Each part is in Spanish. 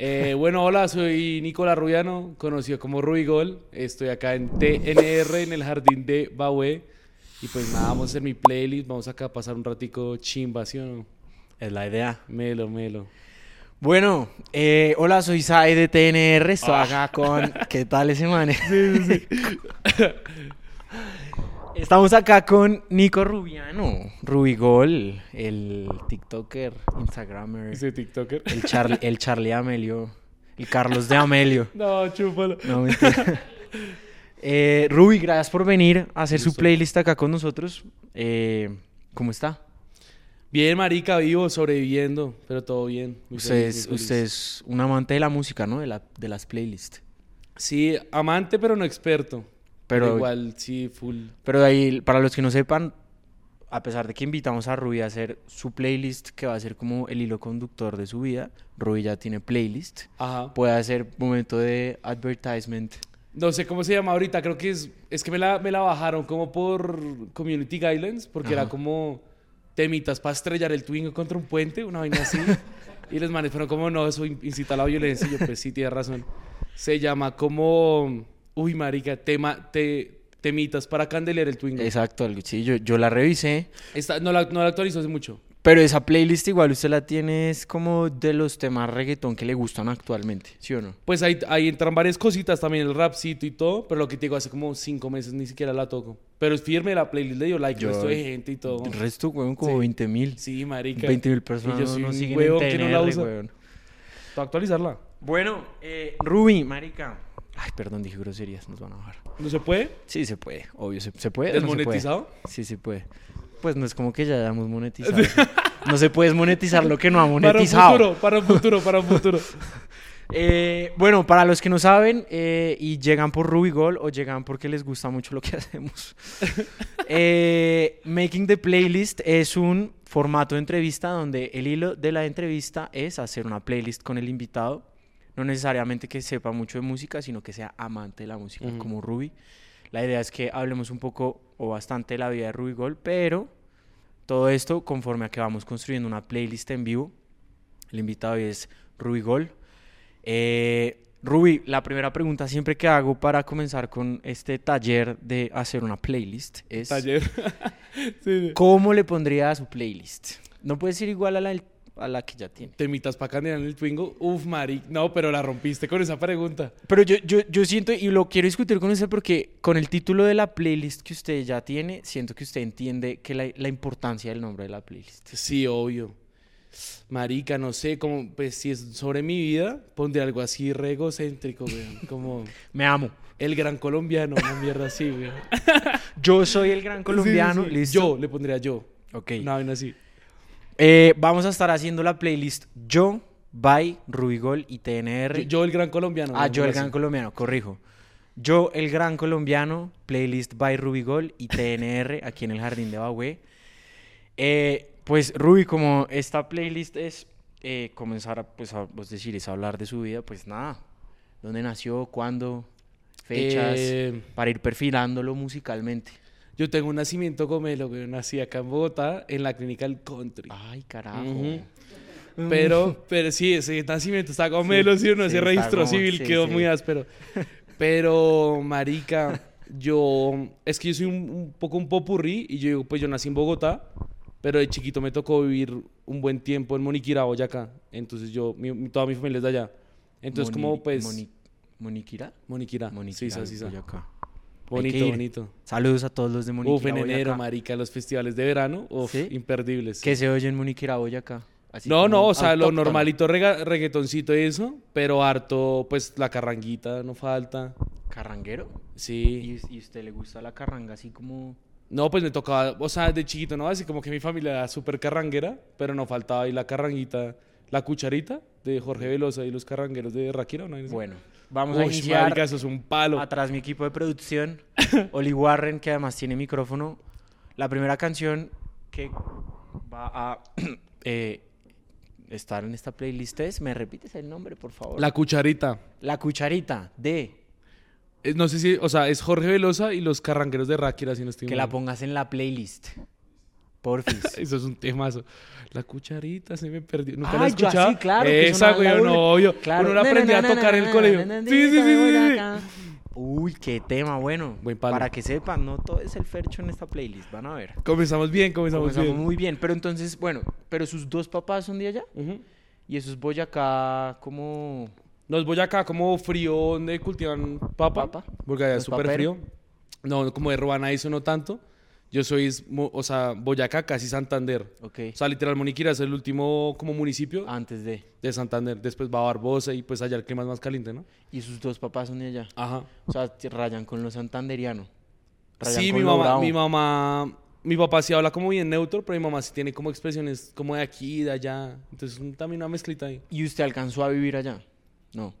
Eh, bueno, hola, soy Nicolás Rubiano, conocido como Rubigol. Estoy acá en TNR, en el jardín de Bahue. Y pues nada, vamos a hacer mi playlist. Vamos acá a pasar un ratico chimba, ¿sí o no? Es la idea. Melo, melo. Bueno, eh, hola, soy Sai de TNR. Estoy acá con. ¿Qué tal ese man? Estamos acá con Nico Rubiano, Rubigol, el TikToker, Instagramer, Ese TikToker. el, Charlie, el Charlie Amelio, el Carlos de Amelio. No, chúpalo. No, mentira. Eh, Ruby, gracias por venir a hacer su playlist acá con nosotros. Eh, ¿Cómo está? Bien, marica, vivo, sobreviviendo, pero todo bien. Usted es, usted es un amante de la música, ¿no? De, la, de las playlists. Sí, amante, pero no experto. Pero- Pero igual, sí, full. Pero de ahí, para los que no sepan, a pesar de que invitamos a Ruby a hacer su playlist, que va a ser como el hilo conductor de su vida, Ruby ya tiene playlist. Ajá. Puede hacer momento de advertisement. No sé cómo se llama ahorita, creo que es, es que me la, me la bajaron como por Community Guidelines, porque era Ajá. como temitas para estrellar el Twingo contra un puente, una vaina así. y les manes fueron como, no, eso in- incita a la violencia. Y yo, pues sí, tienes razón. Se llama como, uy, marica, tema, te, temitas para candelear el Twingo. Exacto, algo- sí, yo, yo la revisé. Esta, no, la, no la actualizó hace mucho. Pero esa playlist igual usted la tiene es como de los temas reggaetón que le gustan actualmente, ¿sí o no? Pues ahí, ahí entran varias cositas, también el rapcito y todo, pero lo que te digo, hace como cinco meses ni siquiera la toco. Pero es firme la playlist, le dio like, Yo- resto de gente y todo. El resto, weón, como Sí. 20 mil. Sí, marica. 20 mil personas Y yo no- soy no un siguen en que no la usa. weón. ¿Para actualizarla? Bueno, eh, Ruby, marica. Ay, perdón, dije groserías, nos van a bajar. ¿No se puede? Sí, se puede, obvio, se, se puede. o no se puede? ¿Desmonetizado? Sí, se puede. Pues no es como que ya hayamos monetizado. no se puede monetizar lo que no ha Para un monetizado. futuro, para un futuro, para un futuro. Eh, bueno, para los que no saben eh, y llegan por Rubigol o llegan porque les gusta mucho lo que hacemos, eh, Making the Playlist es un formato de entrevista donde el hilo de la entrevista es hacer una playlist con el invitado. No necesariamente que sepa mucho de música, sino que sea amante de la música, como Ruby. La idea es que hablemos un poco o bastante de la vida de Rubigol, pero todo esto conforme a que vamos construyendo una playlist en vivo. El invitado hoy es Rubigol. Eh, Ruby, la primera pregunta siempre que hago para comenzar con este taller de hacer una playlist es Taller. sí, sí. ¿cómo le pondría a su playlist? No puede ser igual a la, del- a la que ya tiene. Temitas para candelar en el Twingo. Uf, Mari. No, pero la rompiste con esa pregunta. Pero yo, yo, yo siento, y lo quiero discutir con usted porque con el título de la playlist que usted ya tiene, siento que usted entiende que la, la importancia del nombre de la playlist. Sí, obvio. Marica, no sé, como, pues si es sobre mi vida, pondría algo así re egocéntrico, weón. Como Me amo. el gran colombiano, una mierda así, weón. Yo soy el gran colombiano. Sí, sí, sí. ¿listo? Yo, le pondría yo. Ok. Una vaina así. Eh, vamos a estar haciendo la playlist Yo, by Rubigol y TNR. Yo, yo el gran colombiano. ah, yo el gran colombiano, corrijo. Yo el gran colombiano, playlist by Rubigol y TNR aquí en el Jardín de Bahue. Eh, pues Ruby, como esta playlist es eh, comenzar a, pues, a pues, decir, es hablar de su vida, pues nada. ¿Dónde nació? ¿Cuándo? Fechas. Para ir perfilándolo musicalmente. Yo tengo un nacimiento gomelo, weón. Nací acá en Bogotá, en la clínica del country. Ay, carajo. Ujú. Pero, pero sí, ese nacimiento está gomelo, sí, o no, sí, ese registro como- civil sí, quedó sí. muy áspero. Pero, marica, yo, es que yo soy un, un poco un popurrí y yo digo, pues yo nací en Bogotá, pero de chiquito me tocó vivir un buen tiempo en Moniquirá, Boyacá. Entonces yo, mi- mi- toda mi familia es de allá. Entonces Moni- como pues, Moni- ¿Moniquirá? Moniquirá, Moniquirá, sí, sí, sí. Boyacá. Bonito, bonito. Saludos a todos los de Moniquirá, Uf, en enero, Boyacá. marica, los festivales de verano, uf, ¿Sí? imperdibles. ¿Qué se oye en Moniquirá, Boyacá? Así No, no, o sea, lo normalito rega- reggaetoncito y eso, pero harto, pues la carranguita no falta. ¿Carranguero? Sí. ¿Y, y usted le gusta la carranga así como...? No, pues me tocaba, o sea, de chiquito, ¿no? Así como que mi familia era súper carranguera, pero no faltaba ahí la carranguita, la cucharita de Jorge Velosa y los carrangueros de Raquira, ¿no? Bueno, vamos a Uy, iniciar marica, eso es un palo. atrás mi equipo de producción, Oli Warren, que además tiene micrófono. La primera canción que va a eh, estar en esta playlist es... ¿Me repites el nombre, por favor? La cucharita. La cucharita de... Eh, No sé si, o sea, es Jorge Velosa y los carrangueros de Raquira, si no estoy Que mal. la pongas en la playlist. Porfis. Eso es un temazo. La cucharita se me perdió. ¿Nunca Ay, la he yo escuchado? sí, claro, que Esa, güey, no, obvio. Claro. Uno la aprendí a tocar en el colegio. Sí, sí, sí. Uy, qué tema, bueno. Buen palo. Para que sepan, no todo es el fercho en esta playlist, van a ver. Comenzamos bien, comenzamos, Comenzamos bien. muy bien, pero entonces, bueno, pero sus dos papás son de allá Ujú. y eso es Boyacá como Nos voy acá como frío donde cultivan papa, Papa. porque allá es ¿Los súper frío. No, como de Ruana eso no tanto. Yo soy, o sea, Boyacá, casi Santander. Ok. O sea, literal, Moniquira es el último como municipio Antes de. de Santander. Después va Barbosa y pues allá el clima es más caliente, ¿no? Y sus dos papás son de allá. Ajá. O sea, rayan con lo santanderiano. Rayan Sí, con mi mamá, bravo. mi mamá, mi papá sí habla como bien neutro, pero mi mamá sí tiene como expresiones como de aquí, de allá. Entonces también una mezclita ahí. ¿Y usted alcanzó a vivir allá? No.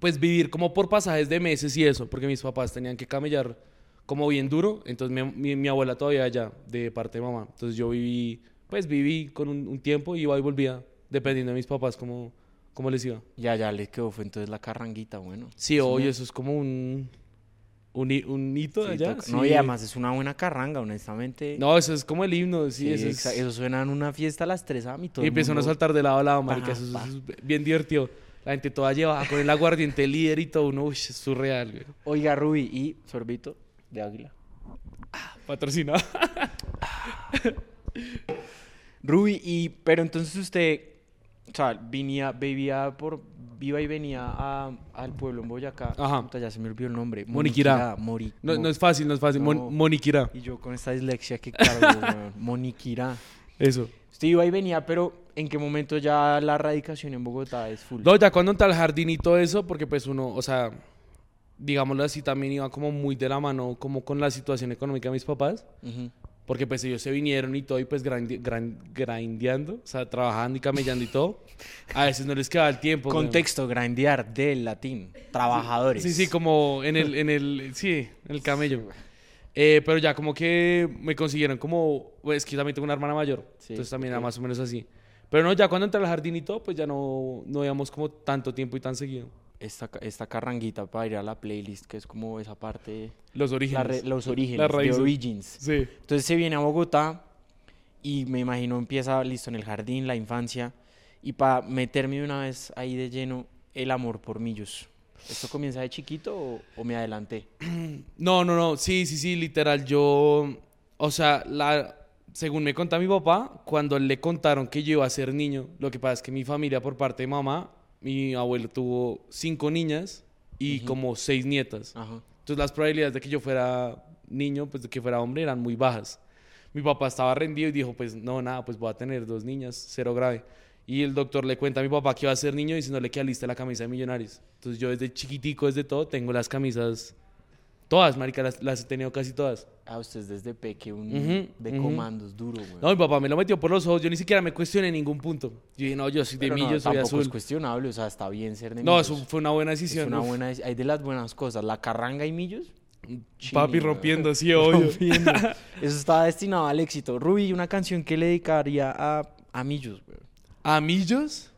Pues vivir como por pasajes de meses y eso, porque mis papás tenían que camellar como bien duro. Entonces mi, mi- mi abuela todavía allá, de parte de mamá. Entonces yo viví, pues viví con un, un tiempo, iba y volvía, dependiendo de mis papás cómo, cómo les iba. Ya, ya le quedó, fue entonces la carranguita, bueno. Sí, oye, eso es como un, un, hi- un hito de sí, allá. toca- No, sí. y además es una buena carranga, honestamente. No, eso es como el himno, sí, Sí, eso es... eso suena en una fiesta a las 3 a mí todo Y empiezan a mundo- saltar de lado a lado, marica. Eso, es- pa. eso es bien divertido. La gente toda llevada con el aguardiente líder y todo. Uno, uy, es surreal, güey. Oiga, Ruby, y sorbito de águila. Patrocinado. Ruby, y, pero entonces usted, o sea, venía, vivía por, iba y venía a- al pueblo en Boyacá. Ajá. Puta, ya se me olvidó el nombre. Moniquirá. Mori- No, Mo- no es fácil, no es fácil. Mon- No. Moniquirá. Y yo con esta dislexia que cargo. Moniquirá. Eso. Usted iba y venía, pero ¿en qué momento ya la radicación en Bogotá es full? No, ya cuando entra al jardín y todo eso, porque pues uno, o sea, digámoslo así, también iba como muy de la mano, como con la situación económica de mis papás. Ujú. Porque pues ellos se vinieron y todo y pues grindi- gran- grindeando, o sea, trabajando y camellando y todo. A veces no les quedaba el tiempo. güey. Contexto, grandear del latín. Trabajadores. Sí, sí, como en el, en el, sí, en el camello. Eh, pero ya como que me consiguieron como, pues, es que yo también tengo una hermana mayor, Sí, entonces también era ok. más o menos así. Pero no, ya cuando entré al jardín y todo, pues ya no, no íbamos como tanto tiempo y tan seguido. Esta, esta carranguita para ir a la playlist, que es como esa parte... Los orígenes. re- los orígenes, raíces. origins. Sí. Entonces se viene a Bogotá y me imagino empieza listo en el jardín, la infancia. Y para meterme de una vez ahí de lleno, el amor por Millos. ¿Esto comienza de chiquito o, o me adelanté? No, no, no, sí, sí, sí, literal, yo, o sea, la, según me contó mi papá, cuando le contaron que yo iba a ser niño, lo que pasa es que mi familia por parte de mamá, mi abuelo tuvo cinco niñas y como seis nietas. Ajá. Entonces las probabilidades de que yo fuera niño, pues de que fuera hombre, eran muy bajas. Mi papá estaba rendido y dijo, pues no, nada, pues voy a tener dos niñas, cero grave. Y el doctor le cuenta a mi papá que iba a ser niño diciéndole que aliste la camisa de millonarios. Entonces yo desde chiquitico, desde todo, tengo las camisas, todas, marica, las, las he tenido casi todas. Ah, usted es desde peque, un de comandos duro, güey. No, mi papá me lo metió por los ojos, yo ni siquiera me cuestioné en ningún punto. Yo dije, no, yo soy de Pero no, millo, soy es cuestionable, o sea, está bien ser de No, Millos. eso fue una buena es decisión. una uf. buena... Hay de las buenas cosas, la carranga y Millos. Papi chini, rompiendo, güey. sí, obvio. Rompiendo. Eso está destinado al éxito. Ruby, una canción que le dedicaría a, a Millos, güey. ¿A millos?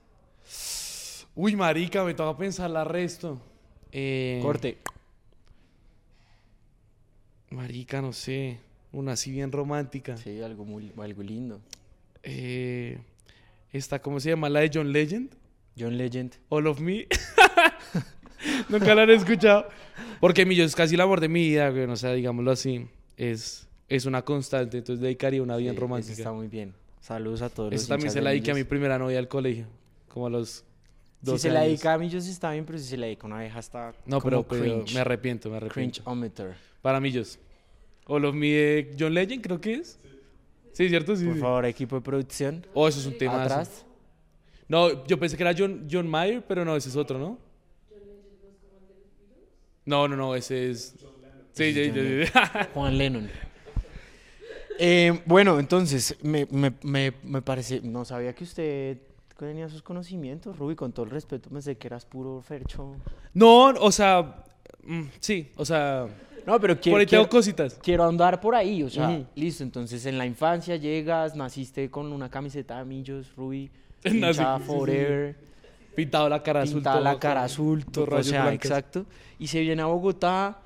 Uy, marica, me toca pensar la resto. Eh, Corte. Marica, no sé. Una así bien romántica. Sí, algo muy algo lindo. Eh, esta, ¿cómo se llama? La de John Legend. John Legend. All of Me. Nunca la han escuchado. Porque Millos es casi el amor de mi vida, güey. O sea, digámoslo así. Es, es una constante. Entonces dedicaría una bien Sí, romántica. Está muy bien. Saludos a todos Eso también se la dediqué a mi primera novia del colegio. Como a los Si 12 se la dedica a Millos está bien, pero si se la dedica a una vieja está No, pero, como pero cringe. me arrepiento, me arrepiento. Cringe-ometer. Para Millos. All of Me de John Legend, creo que es. Sí, ¿cierto? Sí. Por sí. favor, equipo de producción. Oh, eso es un tema. Atrás. No, yo pensé que era John, John Mayer, pero no, ese es otro, ¿no? No, no, no, ese es. Sí, Ese sí, sí. Juan Lennon. Eh, bueno, entonces, me, me, me, me parece, no sabía que usted tenía sus conocimientos, Ruby, con todo el respeto, pensé que eras puro fercho. No, o sea. mm, sí, o sea. No, pero por quiero, ahí tengo quiero, cositas. quiero andar por ahí, o sea, Ujú. listo, entonces en la infancia llegas, naciste con una camiseta de Millos, Ruby, Nací- hinchada sí, sí, sí. forever, Pintado la cara azul. pintada la todo, cara con- azul, todo, o rayos sea, blancos. exacto, y se viene a Bogotá,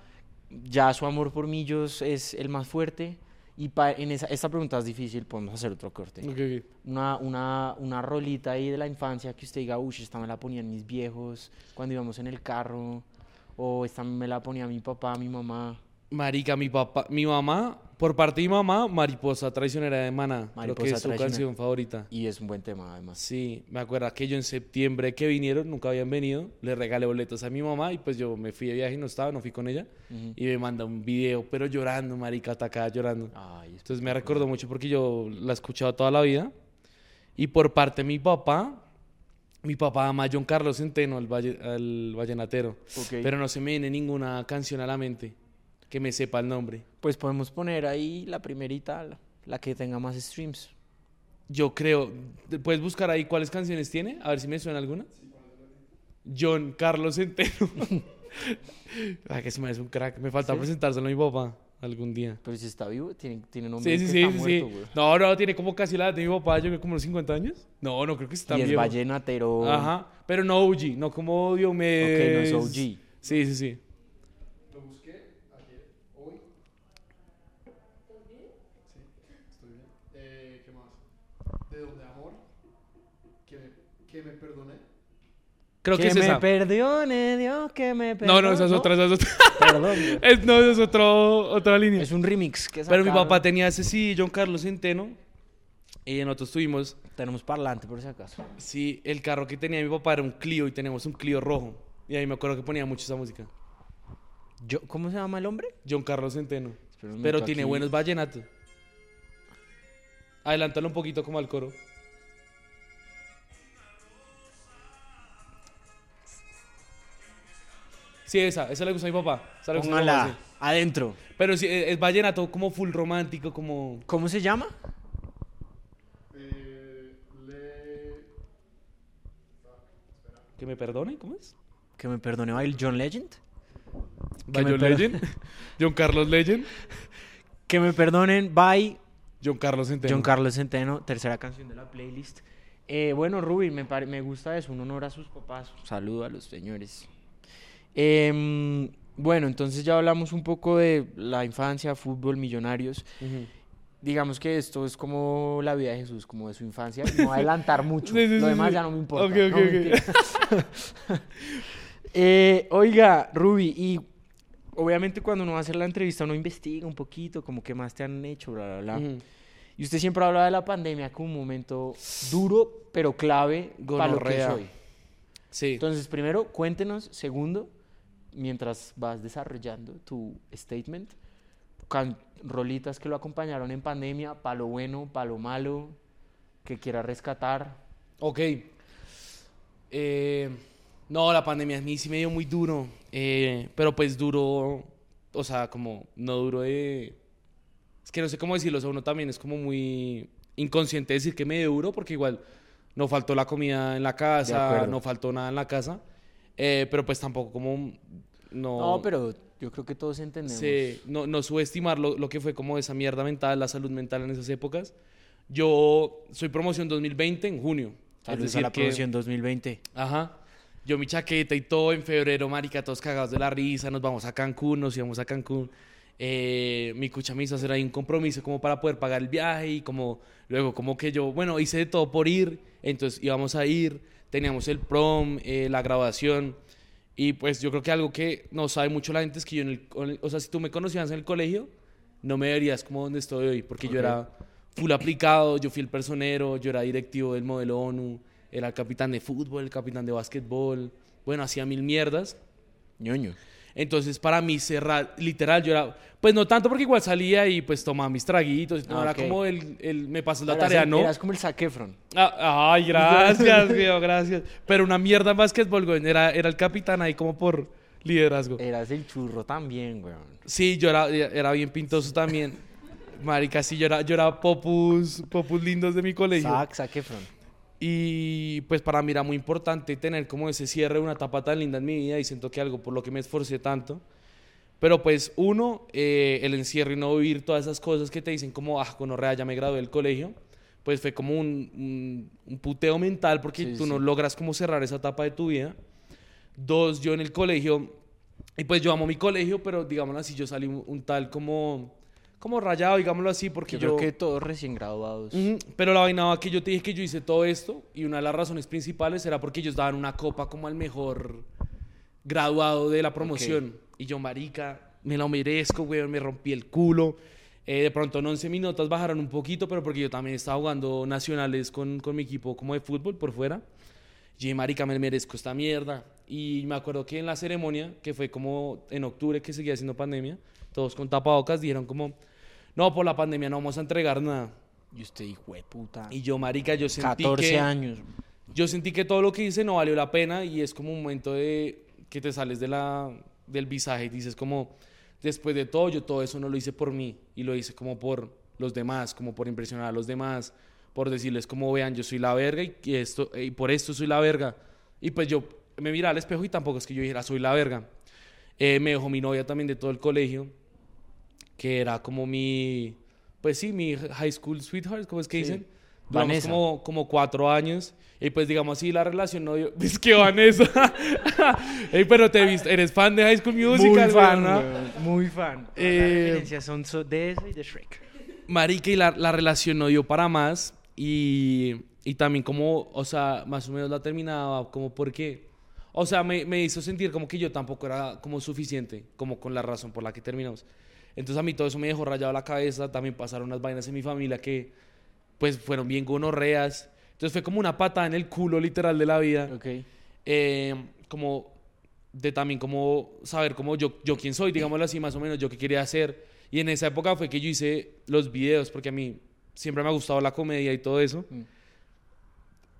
ya su amor por Millos es el más fuerte, Y pa- en esa, esta pregunta es difícil, podemos hacer otro corte. Ok, ok. Una, una, una rolita ahí de la infancia que usted diga, uy, esta me la ponían mis viejos cuando íbamos en el carro, o esta me la ponía mi papá, mi mamá. Marica, mi papá, mi mamá, por parte de mi mamá, Mariposa Traicionera de Maná. Creo que Mariposa es su canción favorita. Y es un buen tema, además. Sí, me acuerdo que yo en septiembre que vinieron, nunca habían venido, le regalé boletos a mi mamá y pues yo me fui de viaje y no estaba, no fui con ella. Ujú. Y me manda un video, pero llorando, marica, atacada, llorando. Ay, es- Entonces me recordó mucho porque yo la he escuchado toda la vida. Y por parte de mi papá, mi papá ama a John Carlos Centeno, al, valle- al vallenatero. Pero no se me viene ninguna canción a la mente que me sepa el nombre. Pues podemos poner ahí la primerita, la, la que tenga más streams. Yo creo, ¿puedes buscar ahí cuáles canciones tiene? A ver si me suena alguna. John Carlos Centeno. Ay, que se me hace un crack. Me falta ¿Sí? presentárselo a mi papá algún día. Pero si está vivo, tiene, tiene nombre Sí, de sí, que sí, está sí, muerto, sí. güey. No, no, tiene como casi la edad de mi papá, yo creo que como unos 50 años. No, no creo que está y es viejo. vallenatero. Ajá, pero no OG, no como Diomedes. Ok, no es OG. Sí, sí, sí. Lo busqué ayer, hoy. Sí, estoy bien. Eh, ¿Qué más? De donde amor. Que me, que me. Creo que, que es me esa. perdone Dios, que me No, perdone. no, esa es otra, esa es otra. Perdón. Es- no, esa es otro, otra línea. Es un remix que Pero mi papá tenía ese sí, John Carlos Centeno. Y nosotros tuvimos, Tenemos parlante, por si acaso. sí, el carro que tenía mi papá era un Clio y tenemos un Clio rojo. Y ahí me acuerdo que ponía mucho esa música. Yo, ¿Cómo se llama el hombre? John Carlos Centeno. Pero tiene aquí. buenos vallenatos. Adelántalo un poquito como al coro. Sí, esa, esa le gusta a mi papá. esa le gusta a mi papá, Póngala sí. adentro. Pero sí, es, es vallenato como full romántico, como... ¿Cómo se llama? Eh, le. ¿Que me perdone? ¿Cómo es? Que me perdone, ¿va? el John Legend. ¿By me John per- Legend? ¿John Carlos Legend? Que me perdonen, bye. John Carlos Centeno. John Carlos Centeno, tercera canción de la playlist. Eh, bueno, Ruby, me, pare- me gusta eso, un honor a sus papás. Un saludo a los señores. Em, bueno, entonces ya hablamos un poco de la infancia, fútbol, millonarios. Digamos que esto es como la vida de Jesús, como de su infancia. No voy a adelantar mucho. Sí, sí, Lo demás sí. ya no me importa. Ok, No, ok, ok. mentira. Eh, oiga, Ruby, y obviamente cuando uno va a hacer la entrevista uno investiga un poquito, como qué más te han hecho, bla, bla, bla. Y usted siempre habla de la pandemia como un momento duro, pero clave para lo que hoy. Sí. Entonces, primero, cuéntenos. Segundo, mientras vas desarrollando tu statement, can- rolitas que lo acompañaron en pandemia, palo bueno, palo malo, que quiera rescatar. Ok. Eh, no, la pandemia a mí sí me dio muy duro. eh, pero pues duro, o sea, como no duro de... Es que no sé cómo decirlo, o sea, uno también es como muy inconsciente decir que me dio duro porque igual no faltó la comida en la casa, no faltó nada en la casa. Eh, pero pues tampoco como... No, No, pero yo creo que todos entendemos. Sí, no, no subestimar lo, lo que fue como esa mierda mental, la salud mental en esas épocas. Yo soy promoción 2020 en junio. Es Saludos a decir la que- promoción 2020. Ajá. Yo mi chaqueta y todo en febrero, marica, todos cagados de la risa, nos vamos a Cancún, nos íbamos a Cancún. Eh, mi cucha me hizo hacer ahí un compromiso como para poder pagar el viaje y como luego como que yo, bueno, hice de todo por ir, entonces íbamos a ir, teníamos el prom, eh, la grabación y pues yo creo que algo que no sabe mucho la gente es que yo en el, o sea, si tú me conocías en el colegio, no me verías como donde estoy hoy, porque yo era full aplicado, yo fui el personero, yo era directivo del modelo ONU, era el capitán de fútbol, el capitán de básquetbol, bueno, hacía mil mierdas. ñoño. Entonces, para mí, cerrar, literal, yo era, pues no tanto porque igual salía y pues tomaba mis traguitos, no Ah, era como el, el me pasas la tarea, ¿no? Eras como el Zac Efron. Ah, ay, gracias, tío, gracias. Pero una mierda en básquetbol, güey, era, era el capitán ahí como por liderazgo. Eras el churro también, weón. Sí, yo era, era bien pintoso también. Marica, sí, yo era, yo era popus, popus lindos de mi colegio. Zac, Zac Efron. Y pues para mí era muy importante tener como ese cierre de una etapa tan linda en mi vida y siento que algo por lo que me esforcé tanto. Pero pues uno, eh, el encierro y no vivir todas esas cosas que te dicen como, ah, con ya me gradué del colegio, pues fue como un, un, un puteo mental porque Sí, tú sí. no logras como cerrar esa etapa de tu vida. Dos, yo en el colegio, y pues yo amo mi colegio, pero digámoslo así, yo salí un, un tal como, como rayado, digámoslo así, porque Yo yo... creo que todos recién graduados. Pero la vaina va que yo te dije que yo hice todo esto y una de las razones principales era porque ellos daban una copa como al mejor graduado de la promoción. Y yo, marica, me lo merezco, weón, me rompí el culo. Eh, de pronto en 11 minutos bajaron un poquito, pero porque yo también estaba jugando nacionales con, con mi equipo como de fútbol por fuera. Y marica, me merezco esta mierda. Y me acuerdo que en la ceremonia, que fue como en octubre que seguía siendo pandemia, todos con tapabocas dijeron como, no, por la pandemia no vamos a entregar nada. Y usted dijo, "Hue puta. Y yo, marica, yo sentí 14 que... años. Yo sentí que todo lo que hice no valió la pena y es como un momento de que te sales de la, del visaje y dices como, después de todo, yo todo eso no lo hice por mí y lo hice como por los demás, como por impresionar a los demás, por decirles como vean, yo soy la verga y, y esto, y por esto soy la verga. Y pues yo me miraba al espejo y tampoco es que yo dijera soy la verga. Eh, me dejó mi novia también de todo el colegio, que era como mi, pues sí, mi high school sweetheart, ¿cómo es que Sí. dicen? Duramos Vanessa. como, como cuatro años. Y pues digamos así, la relación no dio... Es que Vanessa. Ey, pero te viste, eres fan de High School Musical, muy fan, ¿no? muy fan. Eh, las referencias son so- de eso y de Shrek. Marica, y la, la relación no dio para más. Y, y también como, o sea, más o menos la terminaba como porque... O sea, me, me hizo sentir como que yo tampoco era como suficiente, como con la razón por la que terminamos. Entonces a mí todo eso me dejó rayado la cabeza. También pasaron unas vainas en mi familia que pues fueron bien gonorreas. Entonces fue como una patada en el culo literal de la vida. Ok. Eh, como de también como saber como yo, yo quién soy, digámoslo así, más o menos, yo qué quería hacer. Y en esa época fue que yo hice los videos, porque a mí siempre me ha gustado la comedia y todo eso. Mm.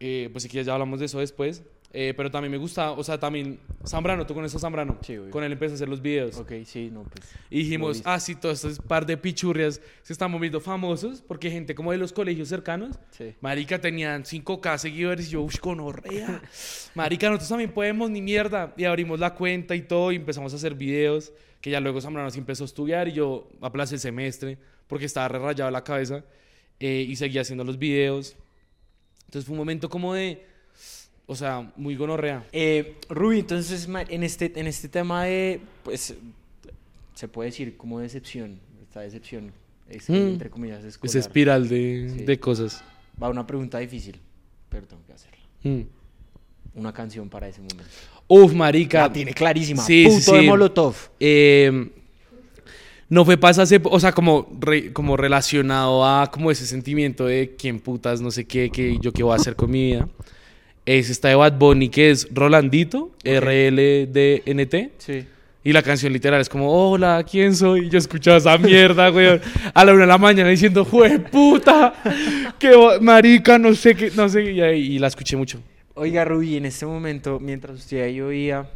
Eh, pues si quieres ya hablamos de eso después. Eh, pero también me gusta, o sea, también Zambrano, tú conoces a Zambrano. Sí. Con él empecé a hacer los videos. Ok, sí, no, pues. Y dijimos, ah, sí, todos estos par de pichurrias se están moviendo famosos, porque gente como de los colegios cercanos, Sí. Marica, tenían 5K seguidores y yo, uff, conorrea. Marica, nosotros también podemos, ni mierda. Y abrimos la cuenta y todo y empezamos a hacer videos, que ya luego Zambrano sí empezó a estudiar y yo aplacé el semestre porque estaba re rayado la cabeza eh, y seguía haciendo los videos. Entonces fue un momento como de, o sea, muy gonorrea. Eh, Ruby, entonces en este, en este tema de, pues, se puede decir como decepción, esta decepción, es, Mm. entre comillas, escolar. Esa espiral de, Sí. de cosas. Va una pregunta difícil, pero tengo que hacerla. Mm. Una canción para ese momento. Uf, marica. La tiene clarísima. Sí, sí, Puto de. Molotov. Eh, no fue esa ep- o sea, como, re- como relacionado a como ese sentimiento de quién putas, no sé qué, que yo qué voy a hacer con mi vida. Es esta de Bad Bunny que es Rolandito, R-L-D-N-T. Sí. Y la canción literal es como, hola, ¿quién soy? Y yo escuchaba esa mierda, güey, a la una de la mañana diciendo, ¡jue puta! ¡Qué bo- marica! No sé qué, no sé. Y, y la escuché mucho. Oiga, Ruby, en este momento, mientras usted ahí oía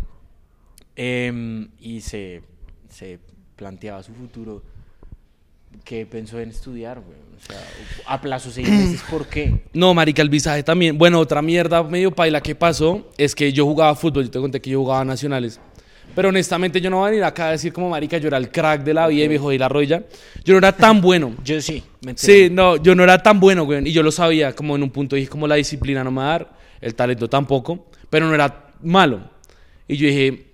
em, y se, se planteaba su futuro, ¿qué pensó en estudiar, güey? O sea, a plazo seis meses, ¿por qué? No, marica, el visaje también. Bueno, otra mierda medio paila que pasó es que yo jugaba fútbol. Yo te conté que yo jugaba nacionales. Pero honestamente yo no voy a venir acá a decir como marica, yo era el crack de la vida y me jodí la roya. Yo no era tan bueno. Yo sí, me enteré. Sí, no, yo no era tan bueno, güey. Y yo lo sabía, como en un punto dije, como la disciplina no me va a dar, el talento tampoco, pero no era malo. Y yo dije,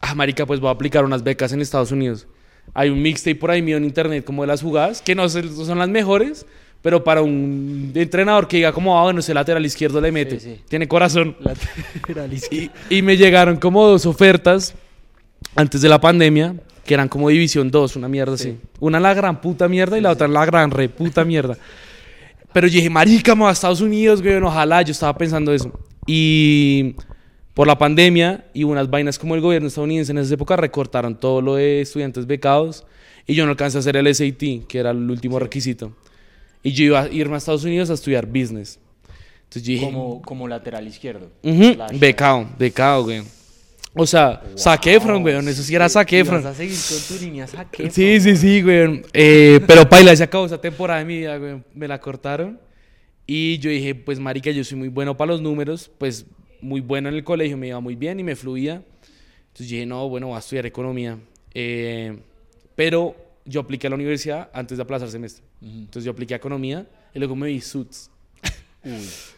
ah, marica, pues voy a aplicar unas becas en Estados Unidos. Hay un mixtape por ahí mío en internet como de las jugadas, que no son las mejores, pero para un entrenador que diga como, ah, bueno, ese lateral izquierdo le mete, sí. tiene corazón. Lateral izquierdo. Y, y me llegaron como dos ofertas antes de la pandemia, que eran como División 2, una mierda Sí. así. Una la gran puta mierda y la otra la gran re puta mierda. Pero yo dije, marica, me a Estados Unidos, güey, ojalá, yo estaba pensando eso. Y por la pandemia y unas vainas como el gobierno estadounidense en esa época recortaron todo lo de estudiantes becados y yo no alcancé a hacer el SAT, que era el último requisito. Y yo iba a irme a Estados Unidos a estudiar business. Entonces yo dije, Como, como lateral izquierdo. Ujú, Slash- Becado, becado, güey. O sea, Zac Efron, güey. Eso sí era Zac Y Efron. Vas a seguir con tu línea Zac Efron. Sí, sí, sí, güey. Eh, pero paila, se acabó esa temporada de mi vida, güey. Me la cortaron. Y yo dije, pues, marica, yo soy muy bueno para los números. Pues, muy bueno en el colegio, me iba muy bien y me fluía. Entonces dije, no, bueno, voy a estudiar economía. Eh, pero yo apliqué a la universidad antes de aplazar semestre. Ujú. Entonces yo apliqué a economía y luego me vi suits. Uy.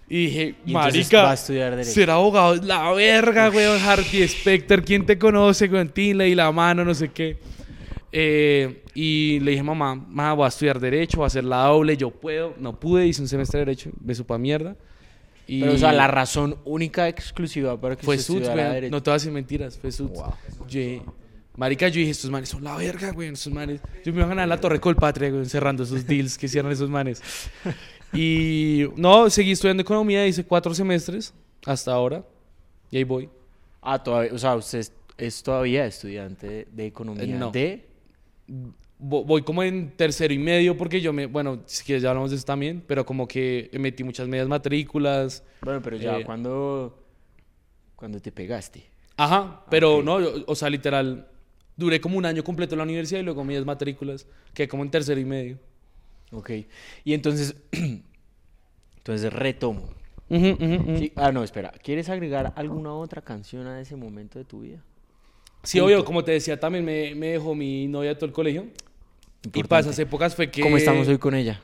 Y dije, Y marica, va a estudiar derecho. ser abogado es la verga, weón. Harvey Specter, ¿quién te conoce, weón? Tila y la mano, no sé qué. Eh, y le dije, mamá, mamá, voy a estudiar Derecho, voy a hacer la doble, yo puedo. No pude, hice un semestre de Derecho, me supo a mierda. Y Pero, o sea, la razón única exclusiva para que fue usted Suits, estudiara. Derecho. No te voy a decir mentiras, fue Suits. Wow. Yo- marica, yo dije, estos manes son la verga, güey. Estos manes. Yo me iba a ganar la Torre Colpatria, güey, cerrando esos deals que hicieron esos manes. Y no, seguí estudiando economía, hice cuatro semestres hasta ahora. Y ahí voy. Ah, todavía, o sea, usted es, es todavía estudiante de economía. Eh, no. De. Vo- Voy como en tercero y medio porque yo me, bueno, si quieres ya hablamos de eso también, pero como que metí muchas medias matrículas. Bueno, pero ya Eh, cuando. Cuando te pegaste. Ajá, pero no, yo- o sea, literal, duré como un año completo en la universidad y luego medias matrículas, que como en tercero y medio. Ok. Y entonces. entonces retomo. Ujú. Sí, Ah, no, espera. ¿Quieres agregar alguna otra canción a ese momento de tu vida? Sí, obvio, como te decía, también me, me dejó mi novia todo el colegio. Y para Importante. esas épocas fue que... ¿Cómo estamos hoy con ella?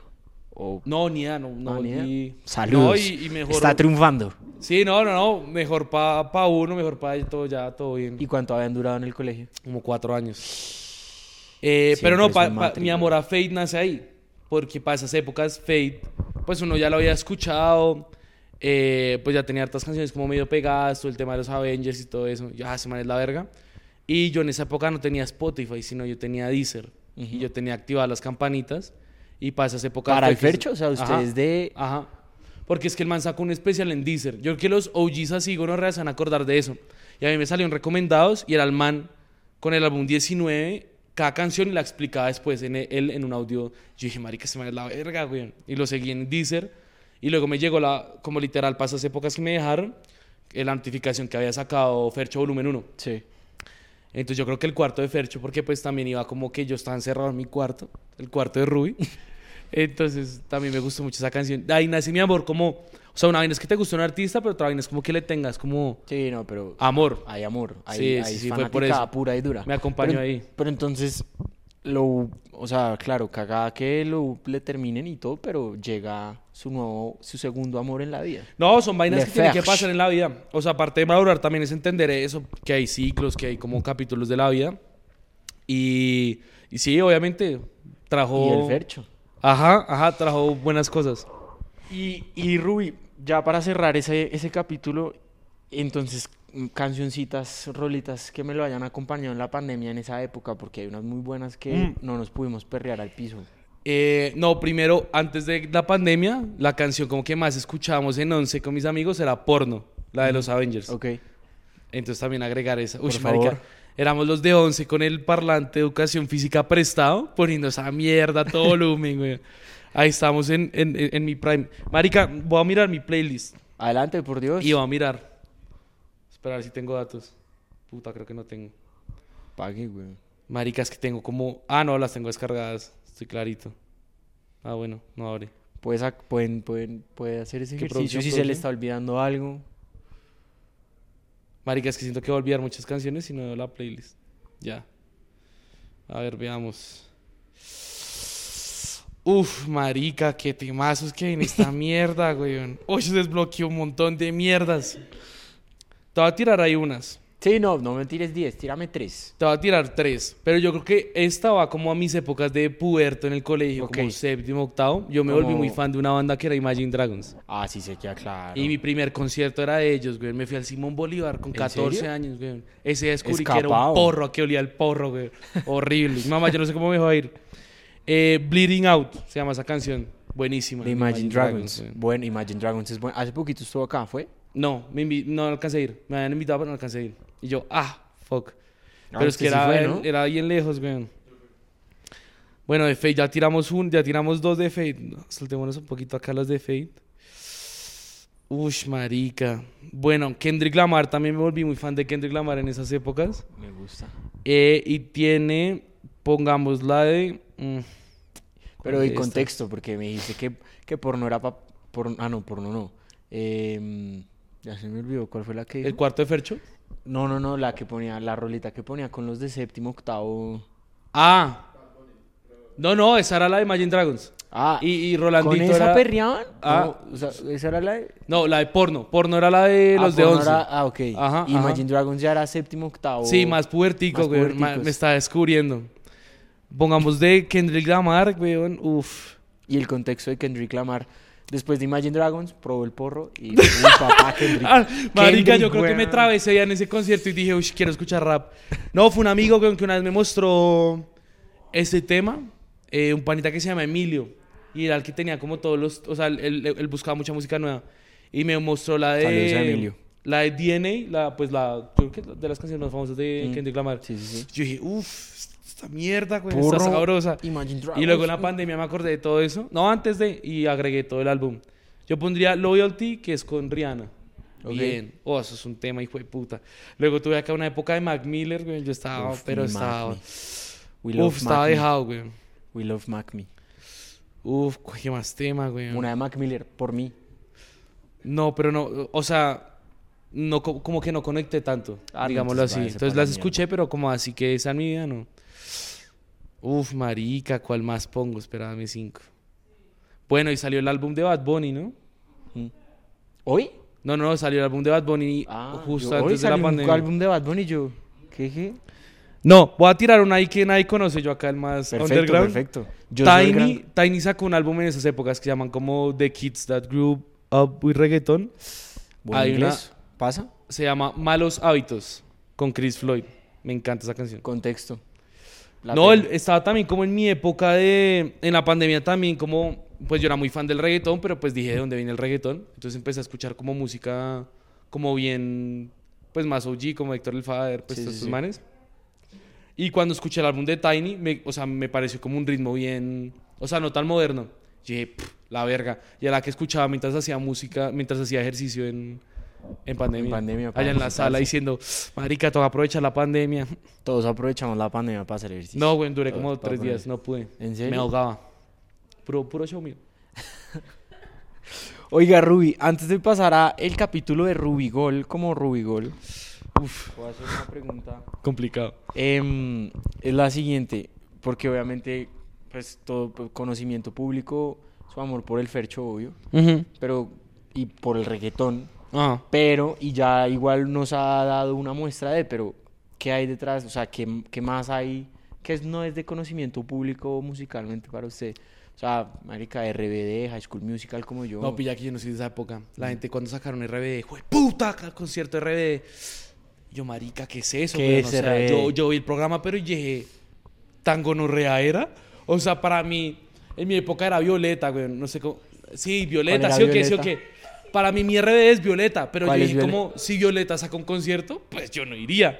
O- No, ni idea, no, no, Ah, ni idea. ni- Saludos. No, y, y mejor... Está triunfando. Sí, no, no, no, mejor para pa uno, mejor para todo, ya, todo bien. ¿Y cuánto habían durado en el colegio? Como cuatro años. Eh, pero no, pa- pa- mi amor a Fate nace ahí. Porque para esas épocas, Fate, pues uno ya lo había escuchado. eh, pues ya tenía hartas canciones como medio pegadas, todo el tema de los Avengers y todo eso. Ya, se man es la verga. Y yo en esa época no tenía Spotify, sino yo tenía Deezer. Y yo tenía activadas las campanitas. Y para esas épocas. Para el Fercho, o sea, usted Ajá. es de. Ajá. Porque es que el man sacó un especial en Deezer. Yo creo que los OGs así, gonorreas, se van a acordar de eso. Y a mí me salieron recomendados y era el man con el álbum 19, cada canción y la explicaba después en él en un audio. Yo dije, marica, este man es la verga, güey. Y lo seguí en Deezer. Y luego me llegó la, como literal, para esas épocas que me dejaron, la notificación que había sacado Fercho Volumen 1. Sí. Entonces yo creo que el cuarto de Fercho, porque pues también iba como que yo estaba encerrado en mi cuarto, el cuarto de Ruby. Entonces también me gustó mucho esa canción. Ahí nace mi amor, como, o sea, una vaina es que te gusta un artista, pero otra vaina es como que le tengas como Sí, no, pero. amor. Hay amor. Hay, Sí, hay sí, sí, fue por eso. pura y dura. Me acompañó Pero- ahí. Pero entonces, lo, o sea, claro, cagada que lo le terminen y todo, pero llega su nuevo, su segundo amor en la vida. No, son vainas Le que tienen que pasar en la vida. O sea, aparte de madurar también es entender eso, que hay ciclos, que hay como capítulos de la vida. Y, y sí, obviamente trajo... Y el Fercho. Ajá, ajá, trajo buenas cosas. Y, y Ruby, ya para cerrar ese, ese capítulo, entonces, cancioncitas, rolitas que me lo hayan acompañado en la pandemia en esa época, porque hay unas muy buenas que Mm. no nos pudimos perrear al piso. Eh, no, primero, antes de la pandemia, la canción como que más escuchábamos en Once con mis amigos era Porno, la de los Avengers. Ok. Entonces también agregar esa. Uy, Por marica, éramos los de Once con el parlante de educación física prestado, poniendo esa mierda a todo volumen, güey. Ahí estamos en, en, en- en mi prime. Marica, voy a mirar mi playlist. Adelante, por Dios. Y voy a mirar. Esperar si tengo datos. Puta, creo que no tengo. Pague, güey. Maricas que tengo como... Ah, no, las tengo descargadas. Estoy clarito. Ah, bueno, no abre. Puedes ac- pueden, pueden, puede hacer ese ¿Qué ejercicio si se le está olvidando algo. Marica, es que siento que voy a olvidar muchas canciones si no veo la playlist. Ya. A ver, veamos. Uf, marica, qué temazos que hay en esta mierda, güey. Uy, se desbloqueó un montón de mierdas. Te voy a tirar ahí unas. Sí, no, no me tires 10, tírame 3. Te voy a tirar tres. Pero yo creo que esta va como a mis épocas de puberto en el colegio, Ok. como séptimo, octavo. Yo me Como- volví muy fan de una banda que era Imagine Dragons. Ah, sí, se queda claro. Y mi primer concierto era de ellos, güey. Me fui al Simón Bolívar con ¿En 14 serio? años, güey. Ese día descubrí que era Escapado. un porro, a que olía el porro, güey. Horrible. Mamá, yo no sé cómo me dejó a ir. Eh, Bleeding Out se llama esa canción. Buenísima. De Imagine, Dragons. güey. bueno, Imagine Dragons es bueno. Hace poquito estuvo acá, ¿fue? No, me invi- no alcancé a ir. Me habían invitado, pero no alcancé a ir. Y yo, ah, fuck. Ah, Pero es que usted sí era, fue, ¿no? era bien lejos, güey. Bueno, de Fate ya tiramos un, ya tiramos dos de Fate. Soltémonos un poquito acá los de Fate. Ush, marica. Bueno, Kendrick Lamar, también me volví muy fan de Kendrick Lamar en esas épocas. Me gusta. Eh, y tiene, pongamos la de... mm, Pero ¿cuál y de contexto, porque me dijiste que, que porno era pa... Por, ah, no, porno no. Em, ya se me olvidó cuál fue la que dijo. El cuarto de Fercho. No, no, no, la que ponía, la rolita que ponía con los de séptimo, octavo. Ah. No, no, esa era la de Imagine Dragons. Ah, Y, y Rolandito ¿con esa era... perreaban? Ah. No, o sea, esa era la de... No, la de porno. Porno era la de Ah, los de porno 11. era- Ah, ok. Ajá, Imagine ajá. Dragons ya era séptimo, octavo. Sí, más puertico, güey. Me está descubriendo. Pongamos de Kendrick Lamar, weón. Uf. Y el contexto de Kendrick Lamar. Después de Imagine Dragons, probó el porro y... Uy, papá, Kendrick. Ah, marica, yo Kendrick, creo que me ese día en ese concierto y dije, uy, quiero escuchar rap. No, fue un amigo weón, que una vez me mostró ese tema. eh, un panita que se llama Emilio. Y era el que tenía como todos los... O sea, él, él- él buscaba mucha música nueva. Y me mostró la de... Saludos a Emilio. La de DNA, la, pues la... creo que de las canciones más famosas de Mm. Kendrick Lamar. Sí, sí, sí. Yo dije, uff, esta mierda, güey, Porro, está sabrosa. Imagine Dragons. Y luego en la pandemia me acordé de todo eso. No, antes de, y agregué todo el álbum. Yo pondría Loyalty, que es con Rihanna. Ok. Bien. Oh, eso es un tema, hijo de puta. Luego tuve acá una época de Mac Miller, güey. Yo estaba, Uf, pero estaba. We love Uf, estaba dejado, güey. We love Mac Me. Uf, qué más tema, güey. Una de Mac Miller, por mí. No, pero no, o sea, no, co- como que no conecté tanto, Ah, digámoslo entonces así. Entonces las escuché, pero como así que esa en mi vida, no. Uf, marica, ¿cuál más pongo? Espérame cinco. Bueno, y salió el álbum de Bad Bunny, ¿no? ¿Hoy? No, no, salió el álbum de Bad Bunny justo yo- hoy antes de la salió un pandemia. álbum de Bad Bunny yo... ¿Qué? No, voy a tirar una ahí que nadie conoce, yo acá el más Perfecto, underground. perfecto. Yo Tiny, gran- Tiny sacó un álbum en esas épocas que se llaman como The Kids That Grew Up with Reggaeton. Hay inglés. ¿Pasa? Se llama Malos Hábitos con Chris Floyd. Me encanta esa canción. Contexto. La no, él estaba también como en mi época de... En la pandemia también como... Pues yo era muy fan del reggaetón, pero pues dije de dónde viene el reggaetón. Entonces empecé a escuchar como música como bien... Pues más OG, como Héctor El Fader, pues Sí, sí, estos sí. manes. Y cuando escuché el álbum de Tiny, me, o sea, me pareció como un ritmo bien... O sea, no tan moderno. Yo dije, "Pff, la verga. Y a la que escuchaba mientras hacía música, mientras hacía ejercicio en, en pandemia. En pandemia, allá en la sala diciendo, marica, toca aprovechar la pandemia. Todos aprovechamos la pandemia para hacer ejercicio. No, güey, duré Todos como tres días, no pude. ¿En serio? Me ahogaba. Puro, puro show mío. Oiga, Ruby, antes de pasar a el capítulo de Rubigol, como Rubigol, uf, voy a hacer una pregunta. Complicado. Em, es la siguiente, porque obviamente, pues todo pues, conocimiento público, su amor por el fercho, obvio, pero y por el reggaetón, Pero y ya igual nos ha dado una muestra de, pero ¿qué hay detrás? O sea, ¿qué, qué más hay? ¿Qué es- no es de conocimiento público musicalmente para usted? O sea, marica, RBD, High School Musical como yo. No, pilla que yo no soy de esa época. La gente cuando sacaron RBD, ¡jue puta! Concierto RBD. Yo, marica, ¿qué es eso? ¿Qué es O sea, yo, yo vi el programa, pero dije, ¿tan gonorrea era? O sea, para mí, en mi época era Violeta, güey. No sé cómo. Sí, Violeta, sí o qué, sí o qué. Para mí, mi RBD es Violeta, pero yo como si Violeta saca un concierto, pues yo no iría.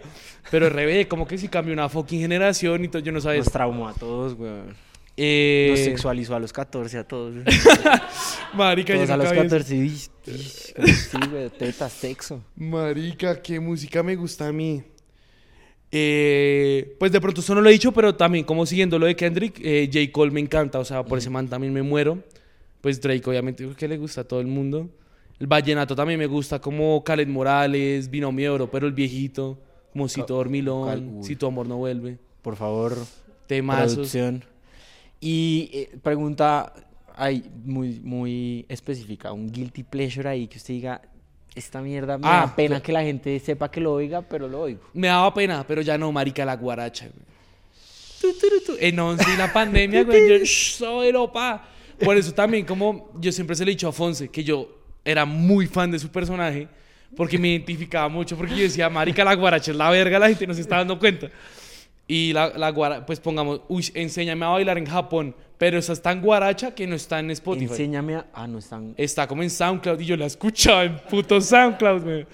Pero RBD, como que si cambió una fucking generación y todo, yo no sabía. Nos traumó a todos, weón. Eh, Nos sexualizó a los 14 a todos. Marica, yo todos a nunca los vi eso. 14. ish, ish, Sí, güey, tetas, sexo. Marica, qué música me gusta a mí. Eh, pues de pronto eso no lo he dicho, pero también como siguiendo lo de Kendrick, eh, J. Cole me encanta, o sea, por ese man también me muero. Pues Drake obviamente que le gusta a todo el mundo. El vallenato también me gusta, como Khaled Morales, Binomio Oro, pero el viejito, como Si tu dormilón. Si tu amor no vuelve. Por favor, Temazos. producción. Y eh, pregunta ay, muy, muy específica, un guilty pleasure ahí que usted diga, esta mierda me Ah, da pena claro. que la gente sepa que lo oiga, pero lo oigo. Me daba pena, pero ya no, marica, la guaracha. En once la pandemia, güey, yo, "Shh, soy pa. Por eso también, como yo siempre se le he dicho a Fonse, que yo era muy fan de su personaje, porque me identificaba mucho, porque yo decía, marica, la guaracha es la verga, la gente no se está dando cuenta. Y la, la guaracha, pues pongamos, uy, enséñame a bailar en Japón, pero esa es tan guaracha que no está en Spotify. Enséñame a... Ah, no están... Está como en SoundCloud y yo la escuchaba en puto SoundCloud.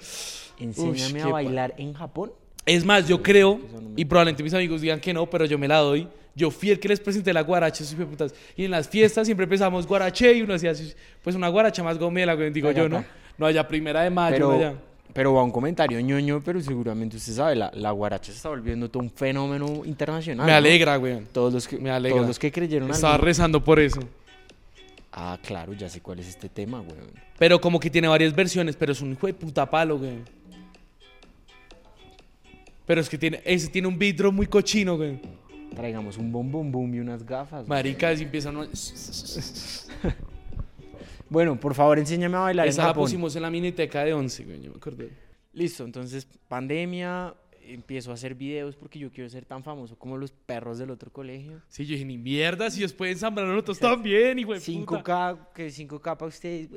Enséñame qué a pa- bailar en Japón. Es más, yo creo, y probablemente mis amigos digan que no, pero yo me la doy. Yo fui el que les presenté la guaracha, hijueputas. Y en las fiestas siempre empezamos guarache y uno hacía pues una guaracha más gomela, güey, digo yo, ¿no? acá. No haya primera de mayo, Pero, no va un comentario ñoño, pero seguramente usted sabe, la, la guaracha se está volviendo todo un fenómeno internacional. Me ¿no? alegra, güey. Todos los que, Me alegra. Todos los que creyeron Estaba algo- rezando por eso. Ah, claro, ya sé cuál es este tema, güey. Pero como que tiene varias versiones, pero es un hijo de puta palo, güey. Pero es que tiene, ese tiene un drop muy cochino, güey. Traigamos un bom bom boom y unas gafas. güey. Marica, si empiezan a... Bueno, por favor, enséñame a bailar Esa en la Japón. pusimos en la miniteca de 11, güey, yo me acordé. Listo, entonces, pandemia, empiezo a hacer videos porque yo quiero ser tan famoso como los perros del otro colegio. Sí, yo dije, ni mierda, si después ensamblar nosotros también, hijo de puta. 5K, que 5K para ustedes.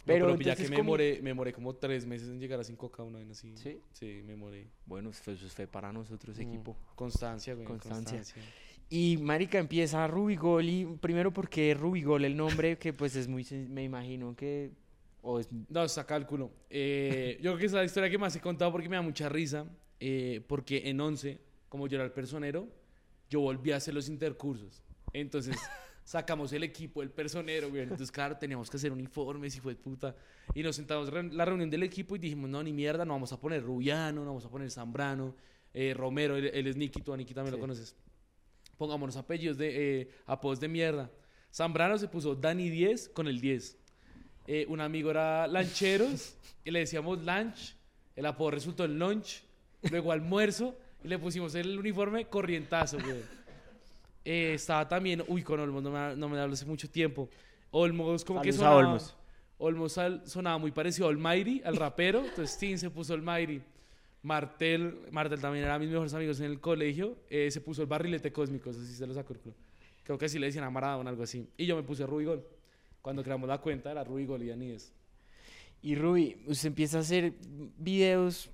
Uf. No, Pero, pero ya que me como- demoré, me demoré como tres meses en llegar a 5K, una vez así. ¿Sí? Sí, me demoré. Bueno, eso fue para nosotros, Mm, equipo. Constancia, güey. Constancia. Constancia. Y Marica empieza Rubigol y primero porque Rubigol el nombre que pues es muy me imagino que o es No, está cálculo. Eh, yo creo que es la historia que más he contado porque me da mucha risa. eh, porque en 11, como yo era el personero, yo volví a hacer los intercursos. Entonces sacamos el equipo, el personero, güey. Entonces, claro, teníamos que hacer uniformes y fue puta. Y nos sentamos en la reunión del equipo y dijimos, no, ni mierda, no vamos a poner Rubiano, no vamos a poner Zambrano, eh, Romero, él, él es Niki, tú a Niki también Sí. lo conoces. Pongámonos apellidos de, eh, apodos de mierda. Zambrano se puso Dani 10 con el 10. Eh, un amigo era Lancheros y le decíamos Lunch. El apodo resultó en Lunch. Luego almuerzo y le pusimos el uniforme Corrientazo, güey. Eh, estaba también, uy, con Olmos, no me, no me hablo hace mucho tiempo. Olmos, como que Saludos sonaba. Olmos. Olmos al- sonaba muy parecido a Almighty, al rapero. Entonces, Tim se puso Almighty. Martel, Martel también era mis mejores amigos en el colegio. eh, se puso el barrilete cósmico, eso sí se lo sacó el. Creo que así le decían a Maradona, algo así. Y yo me puse Rubigol. Cuando creamos la cuenta era Rubigol y Anides. y Rubi, usted empieza a hacer videos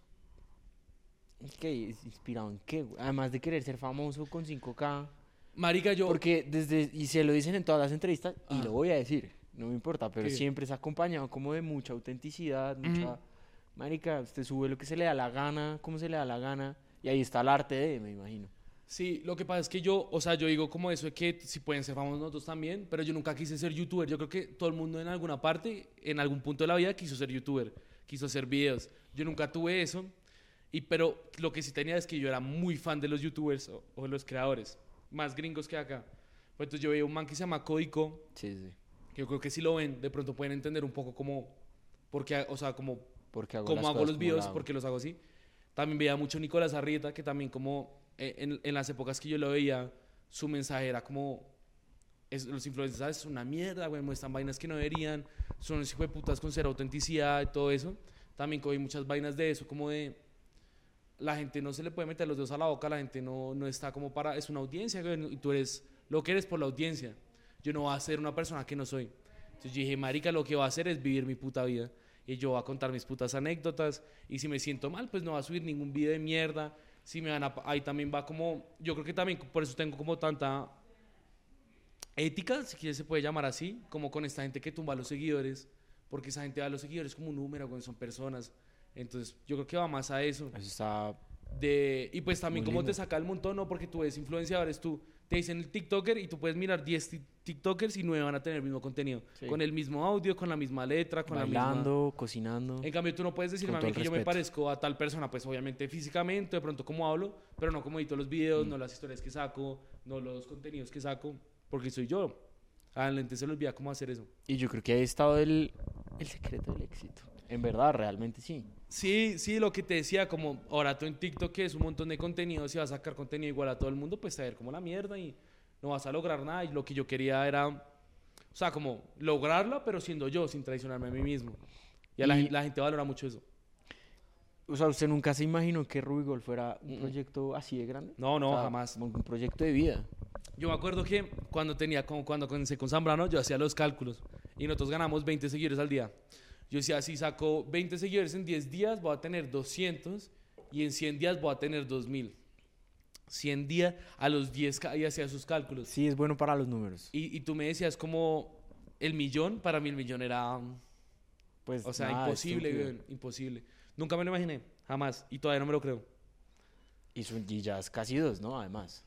¿qué? inspirado en qué? Además de querer ser famoso con 5K, Marica, yo. porque desde y se lo dicen en todas las entrevistas y Ah. lo voy a decir, no me importa, pero ¿Qué? siempre es acompañado como de mucha autenticidad, mucha Marica, usted sube lo que se le da la gana, como se le da la gana, y ahí está el arte de, me imagino. Sí, lo que pasa es que yo, o sea, yo digo como eso de que si pueden ser famosos nosotros también, pero yo nunca quise ser youtuber. Yo creo que todo el mundo en alguna parte, en algún punto de la vida, quiso ser youtuber, quiso hacer videos. Yo nunca tuve eso, y, pero lo que sí tenía es que yo era muy fan de los youtubers o, o los creadores, más gringos que acá. Pues entonces yo veía un man que se llama Códico, Sí, sí. que yo creo que si lo ven, de pronto pueden entender un poco cómo, porque, o sea, como Porque hago cómo hago los videos, porque los hago así. También veía mucho Nicolás Arrieta, que también como eh, en, en las épocas que yo lo veía, su mensaje era como, es- los influencers, ¿sabes? Es una mierda, güey, muestran vainas que no deberían, son unos hijos de putas con cero autenticidad y todo eso. También cogí muchas vainas de eso, como de, la gente no se le puede meter los dedos a la boca, la gente no, no está como para, es una audiencia, y tú eres lo que eres por la audiencia. Yo no voy a ser una persona que no soy. Entonces yo dije, marica, lo que voy a hacer es vivir mi puta vida. Y yo voy a contar mis putas anécdotas. Y si me siento mal, pues no voy a subir ningún video de mierda. Si me van a... Ahí también va como... Yo creo que también por eso tengo como tanta ética, si quieres se puede llamar así, como con esta gente que tumba a los seguidores. Porque esa gente va a los seguidores como un número, güey, son personas. Entonces yo creo que va más a eso. Eso está De, y pues también lindo. te saca el montón, ¿no? Porque tú ves influenciadores, tú te dicen el TikToker y tú puedes mirar 10 ti- TikTokers y 9 van a tener el mismo contenido. Sí. Con el mismo audio, con la misma letra, con la misma... bailando, cocinando. En cambio, tú no puedes mí el que yo me parezco a tal persona, pues obviamente físicamente, de pronto como hablo, pero no como edito los videos, no las historias que saco, no los contenidos que saco, porque soy yo. A la gente se le olvida cómo hacer eso. Y yo creo que ahí ha estado el, el secreto del éxito. En verdad, realmente sí. Sí, sí, lo que te decía, como ahora tú en TikTok es un montón de contenido, si vas a sacar contenido igual a todo el mundo, pues a ver como la mierda y no vas a lograr nada. Y lo que yo quería era, o sea, como lograrla, pero siendo yo, sin traicionarme a mí mismo. Y, a la, Y- gen- la gente valora mucho eso. O sea, ¿usted nunca se imaginó que Rubigol fuera un proyecto así de grande? No, no, O sea, jamás. Un un proyecto de vida. Yo me acuerdo que cuando tenía, como cuando comencé con Zambrano, yo hacía los cálculos y nosotros ganamos 20 seguidores al día. Yo decía, si saco 20 seguidores en 10 días, voy a tener 200 y en 100 días voy a tener 2000. 100 días a los 10 ca- y hacía sus cálculos. Sí, es bueno para los números. Y, y tú me decías como el millón, para mí el millón era, Pues, o sea, nada, imposible, imposible. Nunca me lo imaginé, jamás, y todavía no me lo creo. Y, son- y ya es casi dos, ¿no? Además.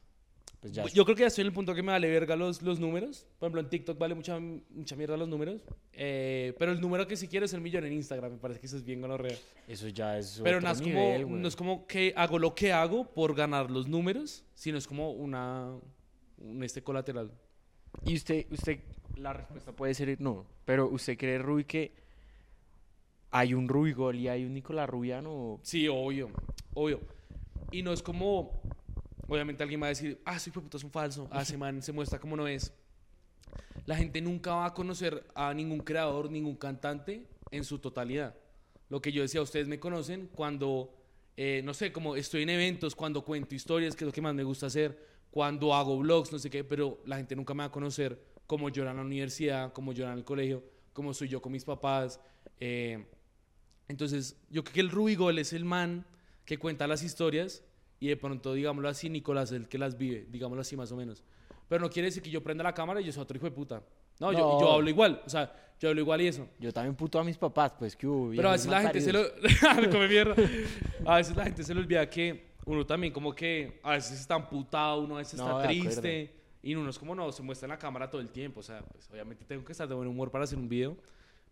Pues ya Yo creo que ya estoy en el punto que me vale verga los, los números. Por ejemplo, en TikTok vale mucha, mucha mierda los números. Eh, pero el número que sí quiero es el millón en Instagram. Me parece que eso es bien gonorrea. eso ya es Pero otro no es, nivel, como, no es como que hago lo que hago por ganar los números, sino es como una un este colateral. Y usted, usted, la respuesta puede ser no. Pero usted cree, Rubi, que hay un Rubigol y hay un Nicolás Rubiano. Sí, obvio, obvio. Y no es como, obviamente alguien va a decir, ah, soy puta, es un falso, ah, ese man se muestra como no es. La gente nunca va a conocer a ningún creador, ningún cantante en su totalidad. Lo que yo decía, ustedes me conocen cuando eh, no sé, como estoy en eventos, cuando cuento historias, que es lo que más me gusta hacer, cuando hago vlogs, no sé qué, pero la gente nunca me va a conocer como yo en la universidad, como yo en el colegio, como soy yo con mis papás. eh, entonces, yo creo que el Rubigol es el man que cuenta las historias y de pronto, digámoslo así, Nicolás es el que las vive, digámoslo así más o menos. Pero no quiere decir que yo prenda la cámara y yo soy otro hijo de puta. No, Yo, No. yo hablo igual, o sea, yo hablo igual y eso. Yo también puto a mis papás, pues que hubo. Pero a veces la gente se lo... malparidos. Come mierda. A veces la gente se le olvida que uno también como que a veces está amputado, uno a veces No, está triste. Y uno es como no, se muestra en la cámara todo el tiempo. O sea, pues obviamente tengo que estar de buen humor para hacer un video.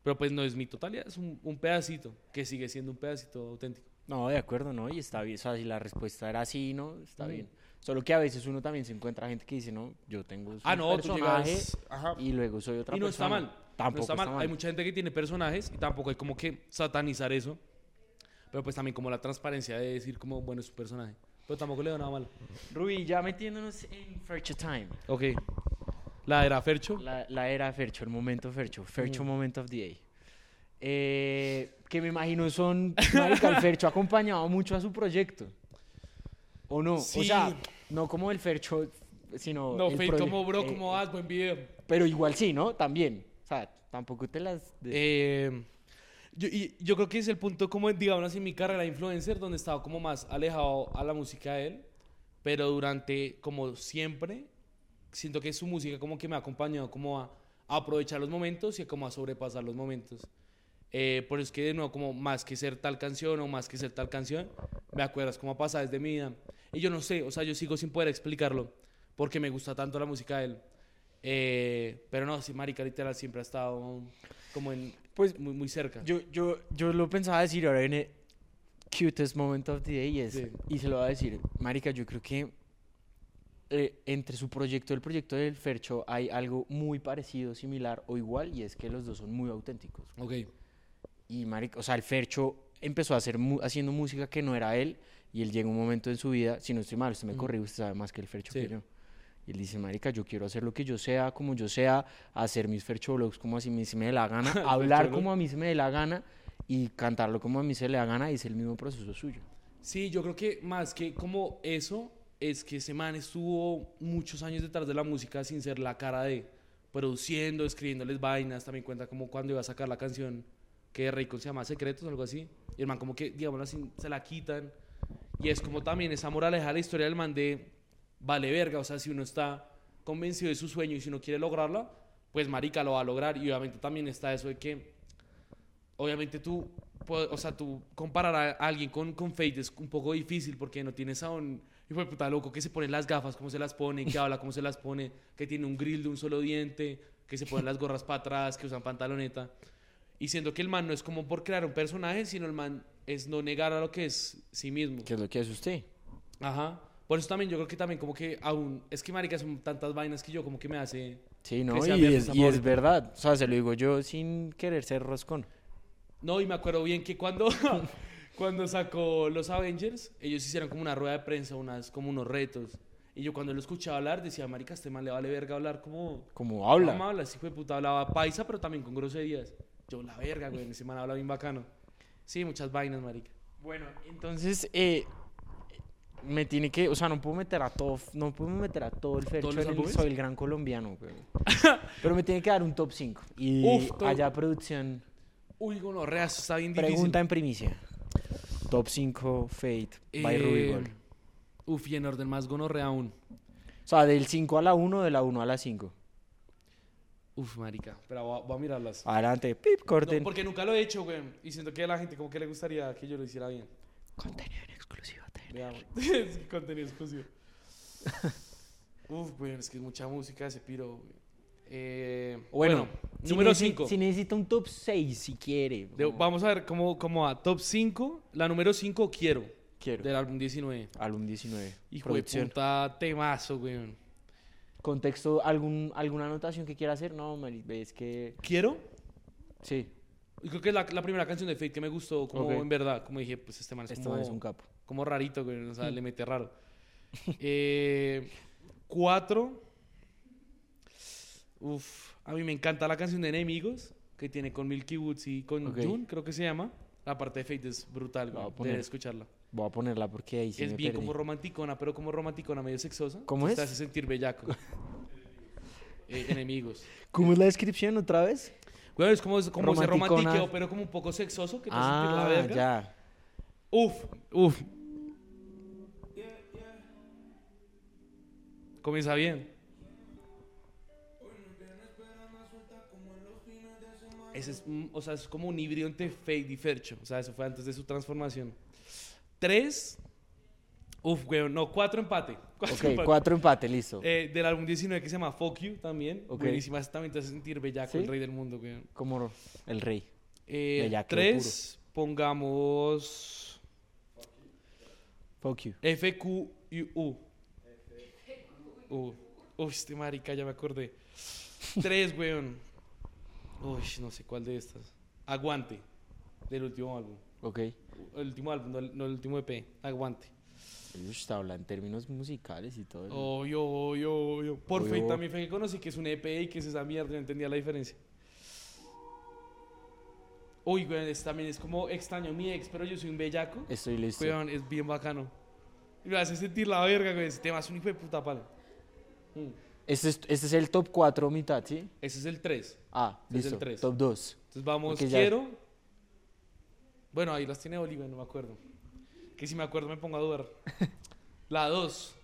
Pero pues no es mi totalidad, es un, un pedacito, que sigue siendo un pedacito auténtico. No, de acuerdo, ¿no? Y está bien. O sea, si la respuesta era así, ¿no? Está Mm. bien. Solo que a veces uno también se encuentra gente que dice, no, yo tengo Ah, no, tú personaje llegas... Ajá. y luego soy otra Y no está persona. mal. Tampoco no está mal. Hay mucha gente que tiene personajes y tampoco hay como que satanizar eso. Pero pues también como la transparencia de decir como, bueno, es su personaje. Pero tampoco le da nada malo. Rubí, ya metiéndonos en Fercho Time. Ok. La era Fercho. La, la era Fercho, el momento Fercho. Fercho Mm. Moment of the Day. Eh, que me imagino son. Marica, el Fercho ha acompañado mucho a su proyecto. ¿O no? Sí. O sea, no como el Fercho, sino. No, proye- como, bro, eh, como vas, buen video. Pero igual sí, ¿no? También. O sea, tampoco te las. Eh, yo, y yo creo que es el punto como, digamos así, en mi carrera de influencer, donde estaba como más alejado a la música de él, pero durante, como siempre, siento que su música como que me ha acompañado como a, a aprovechar los momentos y como a sobrepasar los momentos. Eh, por eso es que de nuevo, como más que ser tal canción o más que ser tal canción, me acuerdas como a pasajes de mi vida. Y yo no sé, o sea, yo sigo sin poder explicarlo, porque me gusta tanto la música de él. Eh, pero no, sí, Marica literal siempre ha estado como en, Pues, muy, muy cerca. Yo, yo, yo lo pensaba decir ahora en el cutest moment of the day y es, Sí. y se lo voy a decir, Marica, yo creo que eh, entre su proyecto y el proyecto del Fercho hay algo muy parecido, similar o igual y es que los dos son muy auténticos. Ok. Y Marica, o sea, el Fercho empezó a hacer haciendo música que no era él y él llega un momento en su vida, si no estoy mal, usted me Mm. corrige, usted sabe más que el Fercho Sí. que yo. Y él dice, marica, yo quiero hacer lo que yo sea, como yo sea, hacer mis Fercho vlogs como así me- me dé la gana, hablar como a mí se me dé la gana y cantarlo como a mí se le da gana y es el mismo proceso suyo. Sí, yo creo que más que como eso, es que ese man estuvo muchos años detrás de la música sin ser la cara de produciendo, escribiéndoles vainas. También cuenta como cuando iba a sacar la canción que Raycon se llama Secretos algo así. Y el man como que, digamos así, se la quitan. Y es como también esa moraleja de la historia del man de vale verga. O sea, si uno está convencido de su sueño y si uno quiere lograrla, pues marica lo va a lograr. Y obviamente también está eso de que obviamente tú, o sea, tú comparar a alguien con, con Fate es un poco difícil porque no tienes a un hijo de puta loco que se pone las gafas, cómo se las pone, que habla, cómo se las pone, que tiene un grill de un solo diente, que se ponen las gorras para atrás, que usan pantaloneta. Y siendo que el man no es como por crear un personaje, sino el man es no negar a lo que es sí mismo. ¿Qué es lo que hace usted? Ajá. Por eso también yo creo que también como que aún, es que marica son tantas vainas que yo como que me hace... Sí, ¿no? Que Y es, y es verdad. O sea, se lo digo yo sin querer ser roscón. No, y me acuerdo bien que cuando, cuando sacó los Avengers, ellos hicieron como una rueda de prensa, unas, como unos retos. Y yo cuando lo escuchaba hablar decía, marica, este man le vale verga hablar como... Como habla. ¿Cómo habla? Sí, fue puta, hablaba paisa, pero también con groserías. Yo, la verga, güey, ese man habla bien bacano. Sí, muchas vainas, marica. Bueno, entonces eh, me tiene que, o sea, no puedo meter a todo, no puedo meter a todo el fercho en el soy el gran colombiano, güey. Pero me tiene que dar un top 5 y Uf, allá producción Uy, gonorrea, eso está bien difícil. pregunta en primicia. Top 5 Fate by Eh, Rubigol. Uf, y en orden más gonorrea aún. O sea, del 5 a la 1, de la 1 a la 5. Uf, marica, pero voy a, voy a mirarlas. Adelante, pip, No, corten. porque nunca lo he hecho, güey. Y siento que a la gente como que le gustaría que yo lo hiciera bien. Contenido en exclusiva. te- Veamos. Es contenido exclusivo. Uf, güey, es que es mucha música ese piro, güey. Eh, Bueno, si número necesi- 5. Si necesita un top 6, si quiere. Vamos a ver cómo, cómo va. Top 5. La número 5, Quiero. Quiero. Del álbum 19. Álbum 19. Hijo producción. de puta temazo, güey. Contexto, algún, ¿alguna anotación que quiera hacer? No, es que... ¿Quiero? Sí, creo que es la, la primera canción de Fate que me gustó, como en verdad. Como dije, pues este man es este como, es un capo. como rarito. O sea, le mete raro. Eh, cuatro. Uf, a mí me encanta la canción de Enemigos que tiene con Milky Woods y con Ok. June, creo que se llama. La parte de Fate es brutal, güey. La voy a poner. Deben escucharla. Voy a ponerla porque ahí sí es me bien perdí. como romanticona, pero como romanticona medio sexosa. ¿Cómo es? Te hace sentir bellaco. Eh, enemigos. ¿Cómo es la descripción otra vez? Güey, es como, como ese romantiqueo, pero como un poco sexoso, que te hace sentir la Ah, verga. ya. Uf, uf. Comienza bien. Ese es, o sea, es como un híbrido entre Fade y Fercho. O sea, eso fue antes de su transformación. Tres. Uf, güey, no, cuatro empate. Cuatro Ok, empate. cuatro empate, listo. Eh, del álbum 19 que se llama Fuck You también. Ok. Buenísima, esa también te hace sentir bellaco, ¿Sí? el rey del mundo, güey. Como el rey. Eh, Bellaqueo tres, pongamos Fuck you. F, Q y U. U. Uy, este marica, ya me acordé. Tres, weón. Uy, no sé cuál de estas. Aguante, del último álbum. Ok. El último álbum, no el, no el último EP. Aguante. Ush, habla en términos musicales y todo. Obvio, obvio, obvio. Por Obvio. fin también fue que conocí que es un EP y que es esa mierda, no entendía la diferencia. Uy, weón, es, también es como extraño mi ex, pero yo soy un bellaco. Estoy listo. Weón, es bien bacano. Y me hace sentir la verga, güey. Ese tema es un hijo de puta palo. Mm. Este es, este es el top 4 mitad, ¿sí? Ese es el 3. Ah, Este es el listo. tres. Top 2. Entonces vamos, Porque ya- quiero. Bueno, ahí las tiene Oliver, no me acuerdo. Que si me acuerdo me pongo a dudar. La 2.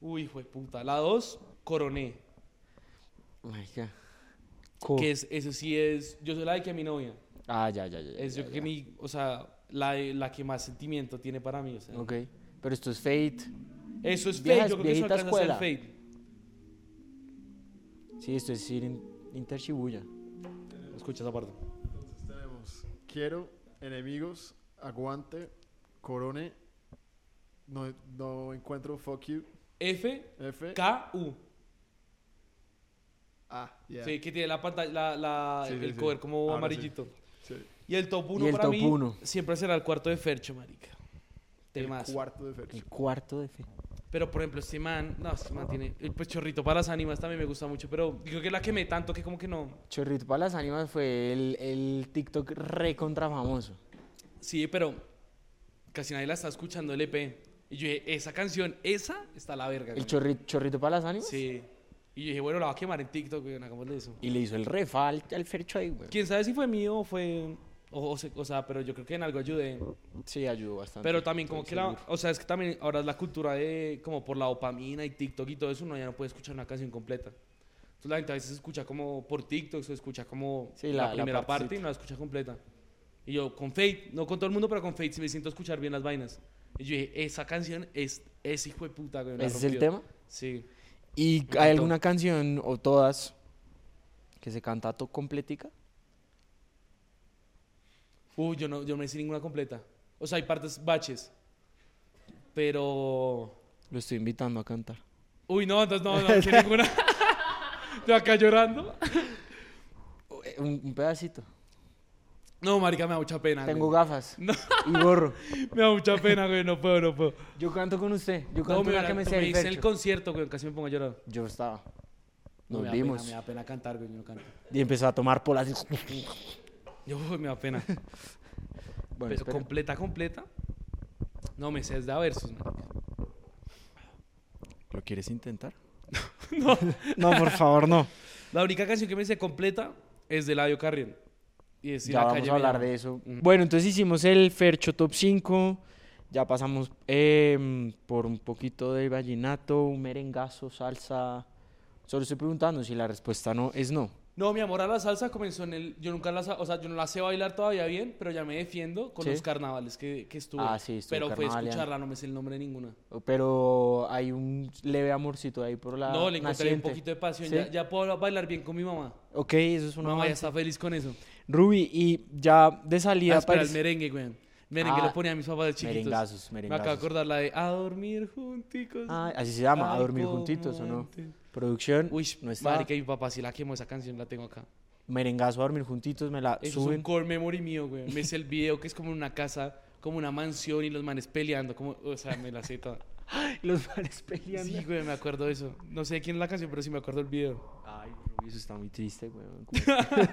Uy, hijo de puta. La 2, Coroné. Que es, eso sí es. Yo soy la de que mi novia. Ah, ya, ya, ya. ya, Es yo ya, creo que ya. mi. O sea, la, la que más sentimiento tiene para mí. O sea. Ok. Pero esto es Fate. Eso es Viejas- fake. Yo creo que eso viejita alcanza a ser escuela. fake. Sí, esto es ir in- Inter Shibuya. Escucha esa parte. Entonces tenemos Quiero, Enemigos, Aguante, Corone, No, no encuentro Fuck You, F, F, K, U. A, yeah. Sí, que tiene la pantalla, la, la- Sí, sí, el sí. cover como Ahora amarillito. Sí. Y el top 1 el para top mí uno. siempre será el cuarto de Fercho, marica. El Temas. cuarto de Fercho. El cuarto de Fate. Pero por ejemplo, este man, no, este man tiene, el pues chorrito para las ánimas también me gusta mucho, pero digo que la quemé tanto que como que no. Chorrito para las ánimas fue el, el TikTok re contra famoso. Sí, pero casi nadie la está escuchando el EP. Y yo dije, esa canción, esa está a la verga. El chorrito, chorrito para las ánimas. Sí. Y yo dije, bueno, la va a quemar en TikTok, güey, hagámosle eso. Y le hizo el refa al, al Fercho ahí, güey. Quién sabe si fue mío o fue. O, o se- o sea, pero yo creo que en algo ayudé. Sí, ayudó bastante. Pero también como estoy que la, seguro. o sea, es que también ahora es la cultura de como por la dopamina y TikTok y todo eso, uno ya no puede escuchar una canción completa. Entonces la gente a veces escucha como por TikTok, se escucha como Sí, la, la- la primera parte partecita. y no la escucha completa. Y yo con Fate, no con todo el mundo, pero con Fate sí me siento a escuchar bien las vainas. Y yo dije, esa canción es, es hijo de puta, güey. la ¿Ese es el rompió". tema? Sí. ¿Y encantó. hay alguna canción o todas que se canta to completica? Uy, yo no, yo no me sé ninguna completa. O sea, hay partes baches. Pero... Lo estoy invitando a cantar. Uy, no, entonces no, no sé ninguna. Estoy acá llorando. Eh, Un, un pedacito. No, marica, me da mucha pena. Tengo güey. gafas No. y gorro. Me da mucha pena, güey, no puedo, no puedo. Yo canto con usted. Yo No, canto me, una que me sé me el hice el Fercho. concierto, güey, casi me pongo a llorar. Yo estaba. No, Nos me da vimos. Pena, me da pena cantar, güey, yo no canto. Y empezó a tomar polas. Yo, me da pena. bueno, Pero espera. completa, completa. No, me sé, es de a versos, marica. ¿Lo quieres intentar? no. no, por favor, no. La única canción que me sé completa es de Ladio Carrión. Y es ya la vamos calle a hablar de eso. Bueno, entonces hicimos el Fercho Top 5. Ya pasamos eh, por un poquito de vallenato, un merengazo, salsa. Solo estoy preguntando si la respuesta no es no. No, mi amor a la salsa comenzó en el... Yo nunca la... O sea, yo no la sé bailar todavía bien, pero ya me defiendo con ¿Sí? los carnavales que, que estuve. Ah, sí, estuvo Pero fue escucharla, no me sé el nombre de ninguna. Pero hay un leve amorcito ahí por la no, le encontré un poquito de pasión. ¿Sí? Ya, ya puedo bailar bien con mi mamá. Ok, eso es una mamá ya está feliz con eso. Ruby, y ya de salida Ah, espera, el merengue, güey. Merengue Ah, lo ponía a mis papás de chiquitos. merengazos, Me acabo de merengazos. acordar la de A dormir junticos. Ah, así se llama, a dormir juntitos, ¿o no? antes. Producción, Uy, no está. marica, y mi papá sí la quemó esa canción, la tengo acá. Merengazo a dormir juntitos, me la Eso es suben. un core memory mío, güey. Me sé el video que es como una casa, como una mansión y los manes peleando, como, o sea, me la sé toda. Los manes peleando. Sí, güey, me acuerdo de eso. No sé quién es la canción, pero sí me acuerdo del video. Ay, eso está muy triste, güey.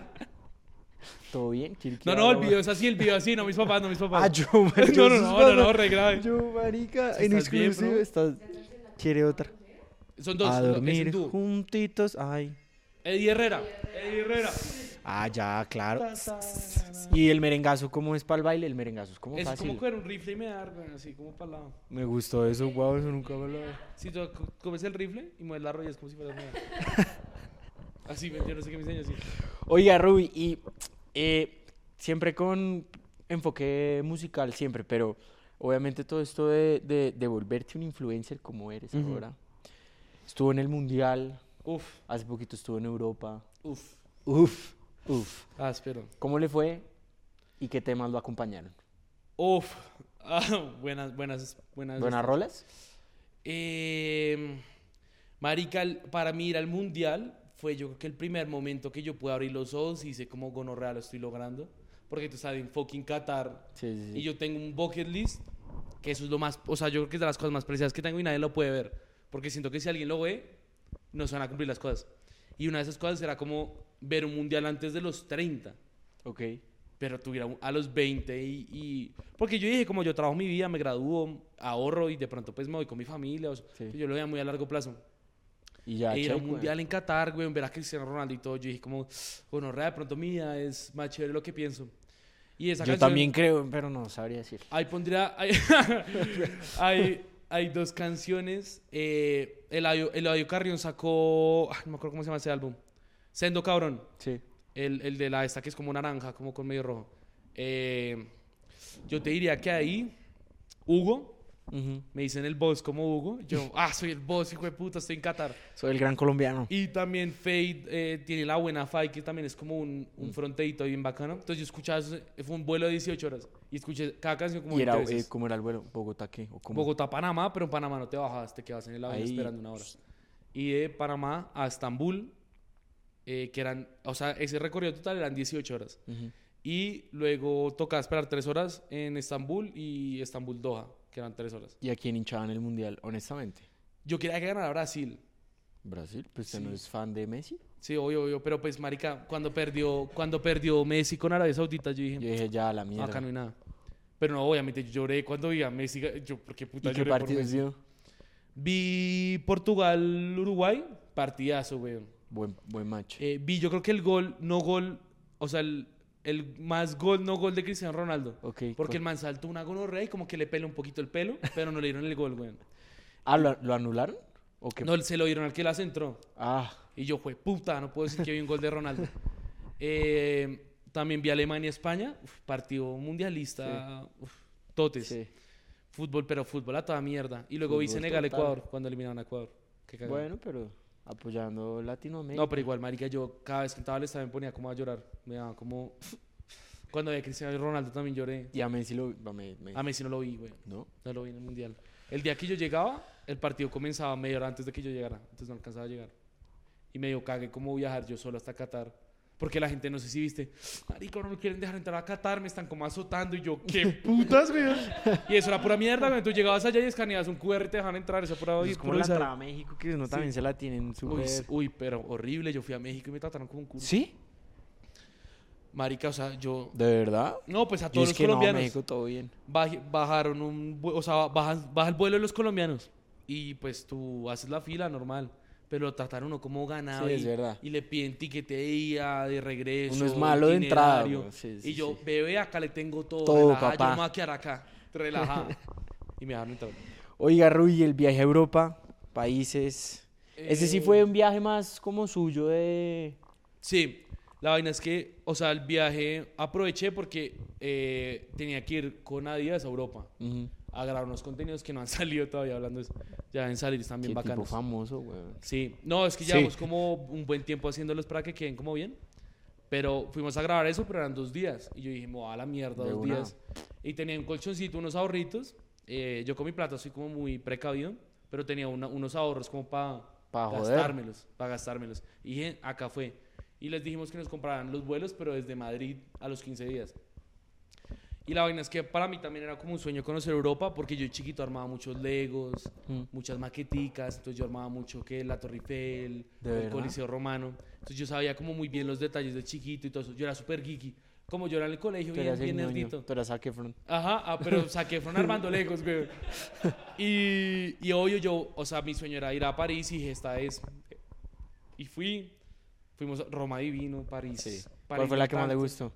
¿Todo bien? ¿Quiere que No, no, el video es así, el video así, no mis papás, no mis papás. Ah, yo, marica, No, no, no, no, no, re grave. Yo, marica, en exclusivo estás... ¿Quiere otra? Son dos, A es un dormir juntitos, ay. Eddie Herrera, Eddie Herrera. Ah, ya, claro. ¿Y el merengazo cómo es para el baile? El merengazo es como Es fácil. como coger un rifle y me dar, así como para el lado. Me gustó eso, guau, eso nunca me lo... Si tú co- comes el rifle y mueves la rodilla es como si fueras mía. Así, yo no sé qué me enseña así. Oiga, Ruby, y eh, siempre con enfoque musical, siempre, pero obviamente todo esto de, de, de volverte un influencer como eres ahora. Estuvo en el Mundial, Uf, hace poquito estuvo en Europa. uf. Uf, uf. Ah, espero. ¿Cómo le fue y qué temas lo acompañaron? Uf. Ah, buenas, buenas, buenas. ¿Buenas rolas? Eh, marica, el- para mí ir al mundial fue yo creo que el primer momento que yo pude abrir los ojos y hice como gonorrea lo estoy logrando. Porque tú sabes, en fucking Qatar. Sí, sí, sí. Y yo tengo un bucket list, que eso es lo más, o sea, yo creo que es de las cosas más preciadas que tengo y nadie lo puede ver. Porque siento que si alguien lo ve, no se van a cumplir las cosas. Y una de esas cosas era como ver un mundial antes de los 30 Ok. pero tuviera a los 20 y, y- Porque yo dije, como yo trabajo mi vida, me gradúo, ahorro y de pronto pues me voy con mi familia, o sea, Sí. yo lo veía muy a largo plazo. Y ya, e ir a un mundial en Qatar, güey, ver a Cristiano Ronaldo y todo, yo dije como, bueno, de pronto vida es más chévere lo que pienso. Y esa Yo canción- también creo, pero no sabría decir. Ahí pondría... Hay, hay, hay dos canciones. Eh, Eladio, Eladio Carrión sacó... no me acuerdo cómo se llama ese álbum. Sendo Cabrón. Sí. El, el de la esta que es como naranja, como con medio rojo. Eh, yo te diría que ahí, Hugo, Ujú. me dicen el boss como Hugo. Yo, ah, soy el boss, hijo de puta, estoy en Qatar. Soy el gran colombiano. Y también Fade eh, tiene la buena Fight, que también es como un, un fronteito bien bacano. Entonces yo escuchaba, eso, fue un vuelo de 18 horas. Y escuché cada canción como ¿Y era, 20 eh, veces. cómo era el vuelo? ¿Bogotá qué? ¿O cómo? Bogotá, Panamá, pero en Panamá no te bajas, te quedas en el avión Ahí. esperando una hora. Y de Panamá a Estambul, eh, que eran, o sea, ese recorrido total eran 18 horas. Ujú. Y luego tocaba esperar 3 horas en Estambul y Estambul-Doha, que eran 3 horas. ¿Y a quién hinchaban el mundial, honestamente? Yo quería que ganara Brasil. ¿Brasil? Pues usted Sí. no es fan de Messi. Sí, obvio, obvio, pero pues, marica, cuando perdió, cuando perdió Messi con Arabia Saudita, yo dije, Yo dije, ya, la mierda. acá no hay nada. Pero no, obviamente, yo lloré cuando vi a Messi, yo, ¿por qué puta ¿Y qué por partido Messi? dio? Vi Portugal-Uruguay, partidazo, weón. Buen, buen match. Eh, vi, yo creo que el gol, no gol, o sea, el, el más gol, no gol de Cristiano Ronaldo. ok. Porque el man saltó una gonorrea y como que le pela un poquito el pelo, pero no le dieron el gol, weón. Ah, ¿lo, lo anularon? ¿O qué? No, se lo dieron al que las entró. Ah, Y yo, fue puta, no puedo decir que vi un gol de Ronaldo. Eh, también vi Alemania-España, partido mundialista, uf, totes. sí. Fútbol, pero fútbol a toda mierda. Y luego vi Fútbol Senegal-Ecuador, total. cuando eliminaron a Ecuador. Bueno, pero apoyando Latinoamérica. No, pero igual, marica, yo cada vez que entraba al estadio me ponía como a llorar. Me daba como... Cuando vi a Cristiano Ronaldo también lloré. Y a Messi lo... a me- me- A Messi no lo vi, güey. ¿No? No lo vi en el Mundial. El día que yo llegaba, el partido comenzaba media hora antes de que yo llegara. Entonces no alcanzaba a llegar. Y me dio cague cómo viajar yo solo hasta Qatar. Porque la gente, no sé si viste, marico, no me quieren dejar entrar a Qatar, me están como azotando. Y yo, ¿qué putas, güey? Y eso era pura mierda, güey. Tú llegabas allá y escaneabas un QR y te dejan entrar. Eso pura... Es como la entrada a México, que uno también se la tienen Uy, uy, pero horrible. Yo fui a México y me trataron como un culo. ¿Sí? Marica, o sea, yo... ¿De verdad? No, pues a Yo todos es los que no, colombianos. México todo bien. Baj- bajaron un... O sea, baja, baja el vuelo de los colombianos. Y pues tú haces la fila normal. Pero lo trataron uno como ganado. Sí, y, es verdad. Y le piden tiquete de regreso. Uno es malo de entrada. Sí, sí, y yo, bebé, acá le tengo todo. Todo, Yo papá. no me voy a quedar acá. Relajada. y me dejaron entrar. Oiga, Rui, el viaje a Europa, países... Ese sí Eh, fue un viaje más como suyo de... Sí, la vaina es que, o sea, el viaje aproveché porque eh, tenía que ir con Adidas a Europa Ujú. A grabar unos contenidos que no han salido todavía hablando de eso. Ya deben salir, están bien Qué tipo bacanos. famoso, weón. Sí, no, es que Sí. llevamos como un buen tiempo haciéndolos para que queden como bien. Pero fuimos a grabar eso, pero eran dos días. Y yo dije, me a la mierda, De dos una. días. Y tenía un colchoncito, unos ahorritos. Eh, yo con mi plata soy como muy precavido, pero tenía una- unos ahorros como para Pa' gastármelos, para gastármelos. Y dije, acá fue. Y les dijimos que nos compraran los vuelos, pero desde Madrid a los 15 días. Y la vaina es que para mí también era como un sueño conocer Europa, porque yo chiquito armaba muchos legos, Mm. muchas maqueticas, entonces yo armaba mucho que la Torre Eiffel, ¿De el? Coliseo Romano. Entonces yo sabía como muy bien los detalles de chiquito y todo eso. Yo era súper geeky. como yo era en el colegio, bien, bien nerdito. tú eras Zac Efron. Ajá, ah, pero saqué fueron armando legos, güey. Y, y obvio yo, o sea, mi sueño era ir a París y dije, esta es. Y fui, fuimos a Roma Divino, París. Sí. París ¿Cuál fue la que más le tanto. gustó?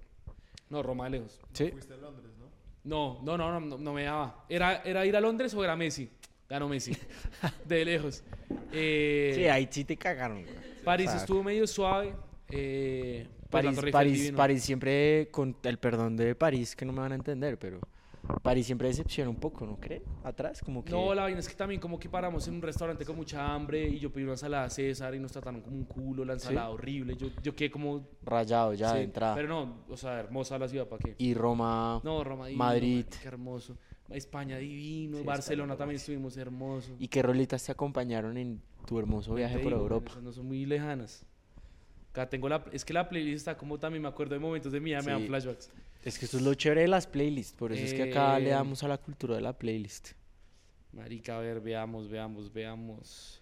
No, Roma de lejos. Sí. Fuiste a Londres, ¿no? No, no, no, no, no, no me daba. Era, era ir a Londres o era Messi. Ganó Messi. De lejos. Eh, Sí, ahí sí te cagaron. güey. París O sea, estuvo medio suave. Eh, pues París, París. París siempre, con el perdón de París, que no me van a entender, pero París siempre decepciona un poco, ¿no creen? Atrás, como que... No, la vaina es que también como que paramos en un restaurante con mucha hambre y yo pedí una ensalada César y nos trataron como un culo, la ensalada horrible. Yo, yo quedé como... Rayado ya sí, de entrada. Pero no, o sea, hermosa la ciudad, ¿para qué? Y Roma... No, Roma divino. Madrid. Qué hermoso. España divino. Sí, Barcelona España, también estuvimos hermosos. ¿Y qué rolitas te acompañaron en tu hermoso viaje por Europa? No son muy lejanas. Acá tengo la... Es que la playlist está como también me acuerdo de momentos de mi vida, me dan Sí. flashbacks. Es que esto es lo chévere de las playlists, por eso es que acá le Eh, damos a la cultura de la playlist. Marica, a ver, veamos, veamos, veamos.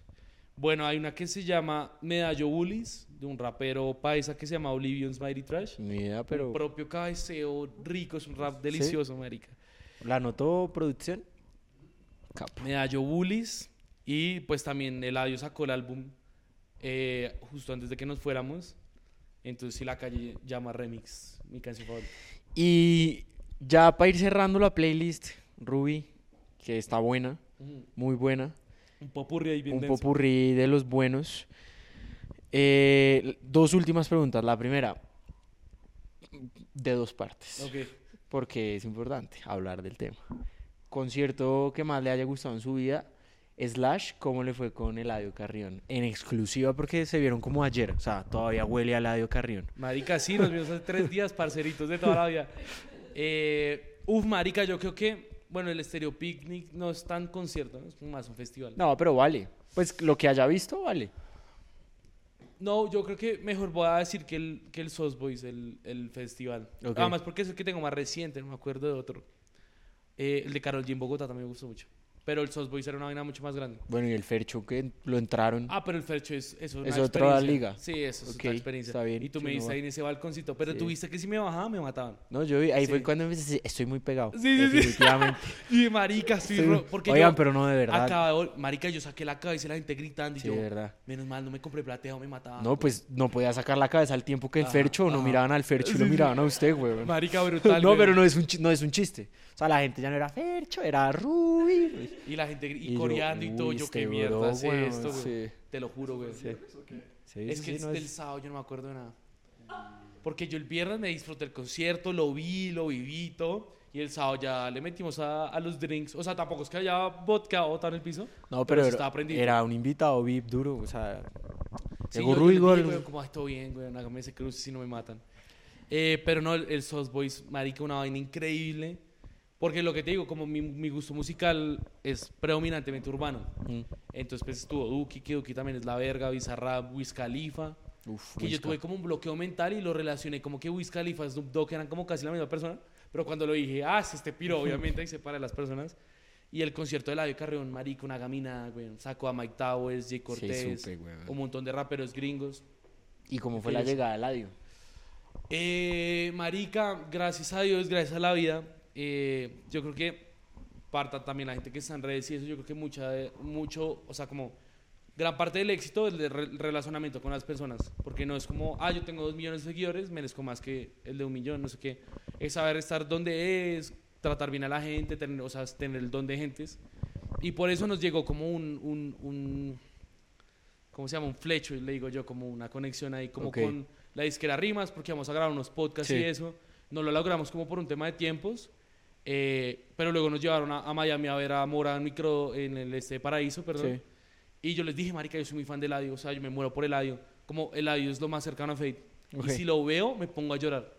Bueno, hay una que se llama Medallo Bullies, de un rapero paisa que se llama Oblivion's Mighty Trash. Ni idea, Un pero propio cabeceo rico, es un rap delicioso, marica. ¿la notó producción? Capo. Medallo Bullies y pues también Eladio sacó el álbum eh, justo antes de que nos fuéramos. Entonces, si la calle llama Remix, mi canción favorita. Y ya para ir cerrando la playlist, Ruby, que está buena, muy buena. Un popurrí ahí bien un denso. popurrí de los buenos. Eh, dos últimas preguntas. La primera, de dos partes, Ok. porque es importante hablar del tema. Concierto que más le haya gustado en su vida, slash, ¿cómo le fue con Eladio Carrión? En exclusiva porque se vieron como ayer, o sea, todavía huele a Eladio Carrión. Marica, sí, nos vimos hace tres días, parceritos de toda la vida. Eh, uf, marica, yo creo que, bueno, el Stereo Picnic no es tan concierto, ¿no? es más un festival. No, pero vale. Pues lo que haya visto, vale. No, yo creo que mejor voy a decir que el, que el Boys, el, el festival. Ok. Además, porque es el que tengo más reciente, no me acuerdo de otro. Eh, el de Carol G en Bogotá también me gustó mucho. Pero el Sauce Boys era una vaina mucho más grande. Bueno, y el Fercho que lo entraron. Ah, pero el Fercho es, eso Es otra liga. Sí, eso es otra experiencia. está bien, Y tú me no viste ahí en ese balconcito. Pero Sí. tú viste que si me bajaba, me mataban. No, yo vi, ahí fue Sí. cuando empecé, a decir, estoy muy pegado. Sí, sí, sí. definitivamente. Y marica, estoy Sí. ro- porque Oigan, yo pero no de verdad. acaba de vol- marica, yo saqué la cabeza y la gente gritando y Sí, yo, de verdad. menos mal, no me compré plateado, me mataban. No, pues no podía sacar la cabeza al tiempo que el Ajá, Fercho, no ajá. miraban al Fercho y Sí, lo sí. miraban a usted, güey. Marica, brutal. No, pero no es, un, no es un chiste. O sea, la gente ya no era Fercho, era Ruby. Y la gente y, Y yo, coreando y todo, uy, yo, este qué mierda bro, es weón, esto, güey. sí. Te lo juro, güey. Sí. Sí, Es que no del es- sábado yo no me acuerdo de nada. Porque yo el viernes me disfruté el concierto, lo vi, lo viví todo. Y el sábado ya le metimos a, a los drinks. O sea, tampoco es que haya vodka o en el piso. No, pero sí era, era un invitado VIP duro, o sea... Sí, llegó yo- yo Ruby les Gol. dije, güey, como, "Ay, todo bien, güey, hágame ese cruce si no me matan. Eh, pero no, el, el Boys, marica, una vaina increíble. Porque lo que te digo, como mi, mi gusto musical es predominantemente urbano. Mm. Entonces, pues estuvo Duki, que Duki también es la verga, Bizarrap, Wiz Khalifa. Uf, Que yo Wizka. tuve como un bloqueo mental y lo relacioné como que Wiz Khalifa y Snoop Dogg eran como casi la misma persona. Pero cuando lo dije, ah, es este piro, obviamente, ahí separa a las personas. Y el concierto de Eladio Carrión, marico, una gamina, güey. Sacó a Mike Towers, Jay Cortés, supe, güey. un montón de raperos gringos. ¿Y cómo fue ¿Qué la llegada de Eladio? Eh, marica, gracias a Dios, gracias a la vida. Eh, yo creo que parta también la gente que está en redes y eso, yo creo que mucha, de- mucho, o sea, como gran parte del éxito es el re- relacionamiento con las personas. Porque no es como, ah, yo tengo dos millones de seguidores, merezco más que el de un millón, no sé qué. Es saber estar donde es, tratar bien a la gente, tener, o sea, tener el don de gentes. Y por eso nos llegó como un, un, un ¿cómo se llama? Un flecho, le digo yo, como una conexión ahí, como Ok. con la disquera Rimas, porque vamos a grabar unos podcasts Sí. y eso. No lo logramos como por un tema de tiempos, eh, pero luego nos llevaron a, a Miami a ver a Mora en, micro, en el este paraíso, perdón. Sí. Y yo les dije, marica, yo soy muy fan de Eladio, o sea, yo me muero por Eladio. Como Eladio es lo más cercano a Fate. Y si lo veo, me pongo a llorar.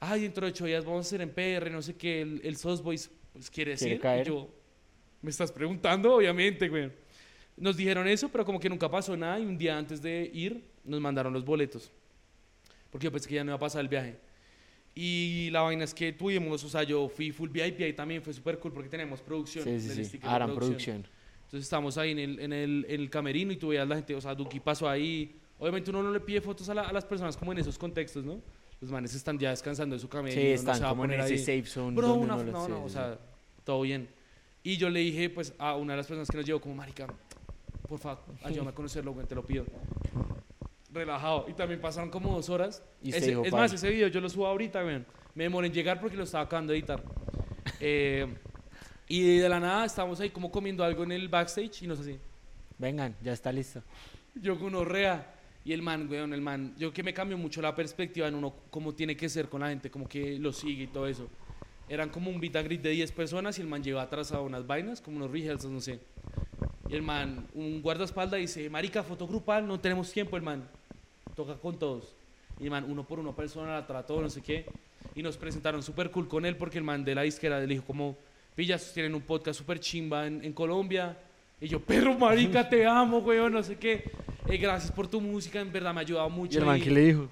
Ay, dentro de ocho días vamos a hacer en PR, no sé qué, el, el Sauce Boys, pues quiere ¿Quiere decir. caer? Y yo, me estás preguntando, obviamente, güey. Nos dijeron eso, pero como que nunca pasó nada y un día antes de ir nos mandaron los boletos. Porque yo pensé que ya no iba a pasar el viaje. Y la vaina es que tuvimos, o sea, yo fui full VIP y ahí también fue súper cool porque tenemos producción. Sí, sí, sí. Aran Production. entonces estábamos ahí en el, en, el, en el camerino y tú veías la gente, o sea, Duki pasó ahí. Obviamente uno no le pide fotos a, la- a las personas como en esos contextos, ¿no? Los manes están ya descansando de su camello. Sí, no están a como en ese ahí. safe zone. Bro, una, no, no, sí, o sea, todo bien. Y yo le dije, pues, a una de las personas que nos llevó, como, marica, por favor, ayúdame a conocerlo, güey, te lo pido. Relajado. Y también pasaron como dos horas. Y Ese- dijo, es más, ese video yo lo subo ahorita, güey. Me demoré en llegar porque lo estaba acabando de editar. Eh, y de la nada estábamos ahí como comiendo algo en el backstage y nos así. Vengan, ya está listo. Yo con orrea. Y el man, weón, el man, yo que me cambió mucho la perspectiva en uno, cómo tiene que ser con la gente, como que lo sigue y todo eso. Eran como un beat and greet de 10 personas y el man lleva atrás a unas vainas, como unos rehearsals, no sé. Y el man, un guardaespaldas dice, marica, foto grupal, no tenemos tiempo, el man. Toca con todos. Y el man, uno por uno persona, la trató, no sé qué. Y nos presentaron súper cool con él porque el man de la disquera le dijo como, pillas, tienen un podcast súper chimba en, en Colombia. Y yo, perro marica, te amo, weón, no sé qué. Eh, gracias por tu música, en verdad me ha ayudado mucho. ¿Y el man qué le dijo?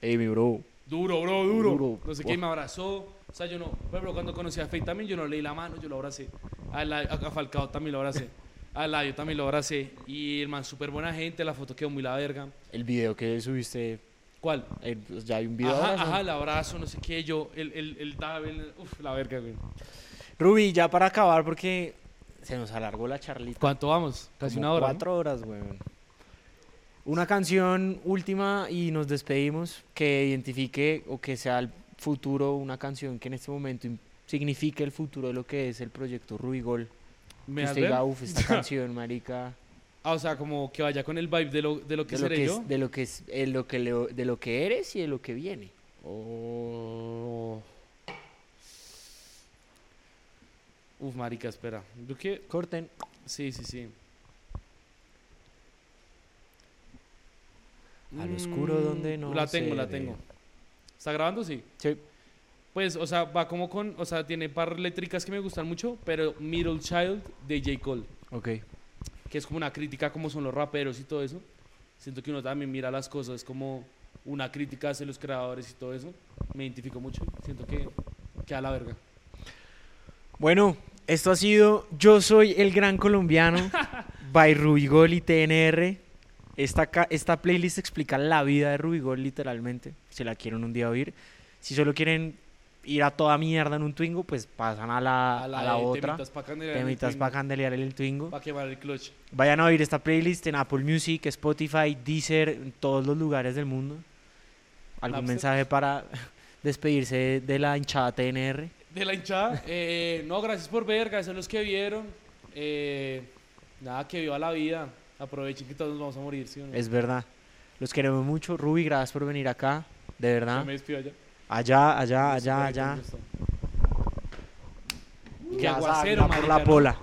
Ey, mi bro. Duro, bro, duro. Duro. No sé qué, y me abrazó. O sea, yo no, ejemplo, cuando conocí a Faye también, yo no leí la mano, yo lo abracé. A, la- a Falcao también lo abracé. A Layo también lo abracé. Y el man, súper buena gente, la foto quedó muy la verga. El video que subiste, ¿Cuál? eh, pues ya hay un video. Ajá, el abrazo, no sé qué, yo, el, el, el el- uf, la verga, güey. Ruby, ya para acabar porque se nos alargó la charlita. ¿Cuánto vamos? Casi Como una hora. ¿no? Cuatro horas, weón. Una canción última y nos despedimos que identifique o que sea el futuro, una canción que en este momento signifique el futuro de lo que es el proyecto Rubigol. ¿Me ver? diga, "Uf, esta canción, marica, Ah, o sea, como que vaya con el vibe de lo, de lo que de lo seré que, yo. es, de lo que es, eh, lo que leo- de lo que eres y de lo que viene. Oh. Uf, marica, espera. ¿Yo qué? Corten. Sí, sí, sí. Al oscuro donde no La tengo, se la ve. tengo. ¿Está grabando? Sí. Sí. Pues, o sea, va como con, o sea, tiene par eléctricas que me gustan mucho, pero Middle Child de J. Cole, Ok. que es como una crítica como son los raperos y todo eso. Siento que uno también mira las cosas como una crítica hacia los creadores y todo eso. Me identifico mucho. Siento que, que a la verga. Bueno, esto ha sido Yo soy el gran colombiano by Rubigol y TNR. Esta, esta playlist explica la vida de Rubigol literalmente, si la quieren un día oír. Si solo quieren ir a toda mierda en un Twingo, pues pasan a la, a la, de otra. Temitas candelear para candelear el Twingo. pa' quemar el clutch. Vayan a oír esta playlist en Apple Music, Spotify, Deezer, en todos los lugares del mundo. ¿Algún mensaje para despedirse de, la hinchada TNR? De la hinchada. eh, no, gracias por ver, gracias a los que vieron. Eh, nada, que viva la vida. Aprovechen que todos nos vamos a morir, ¿sí o no? Es verdad. Los queremos mucho. Ruby, gracias por venir acá. De verdad. me despido allá. Allá, allá, allá, allá. saben, aguacero, va por la ¿no? pola.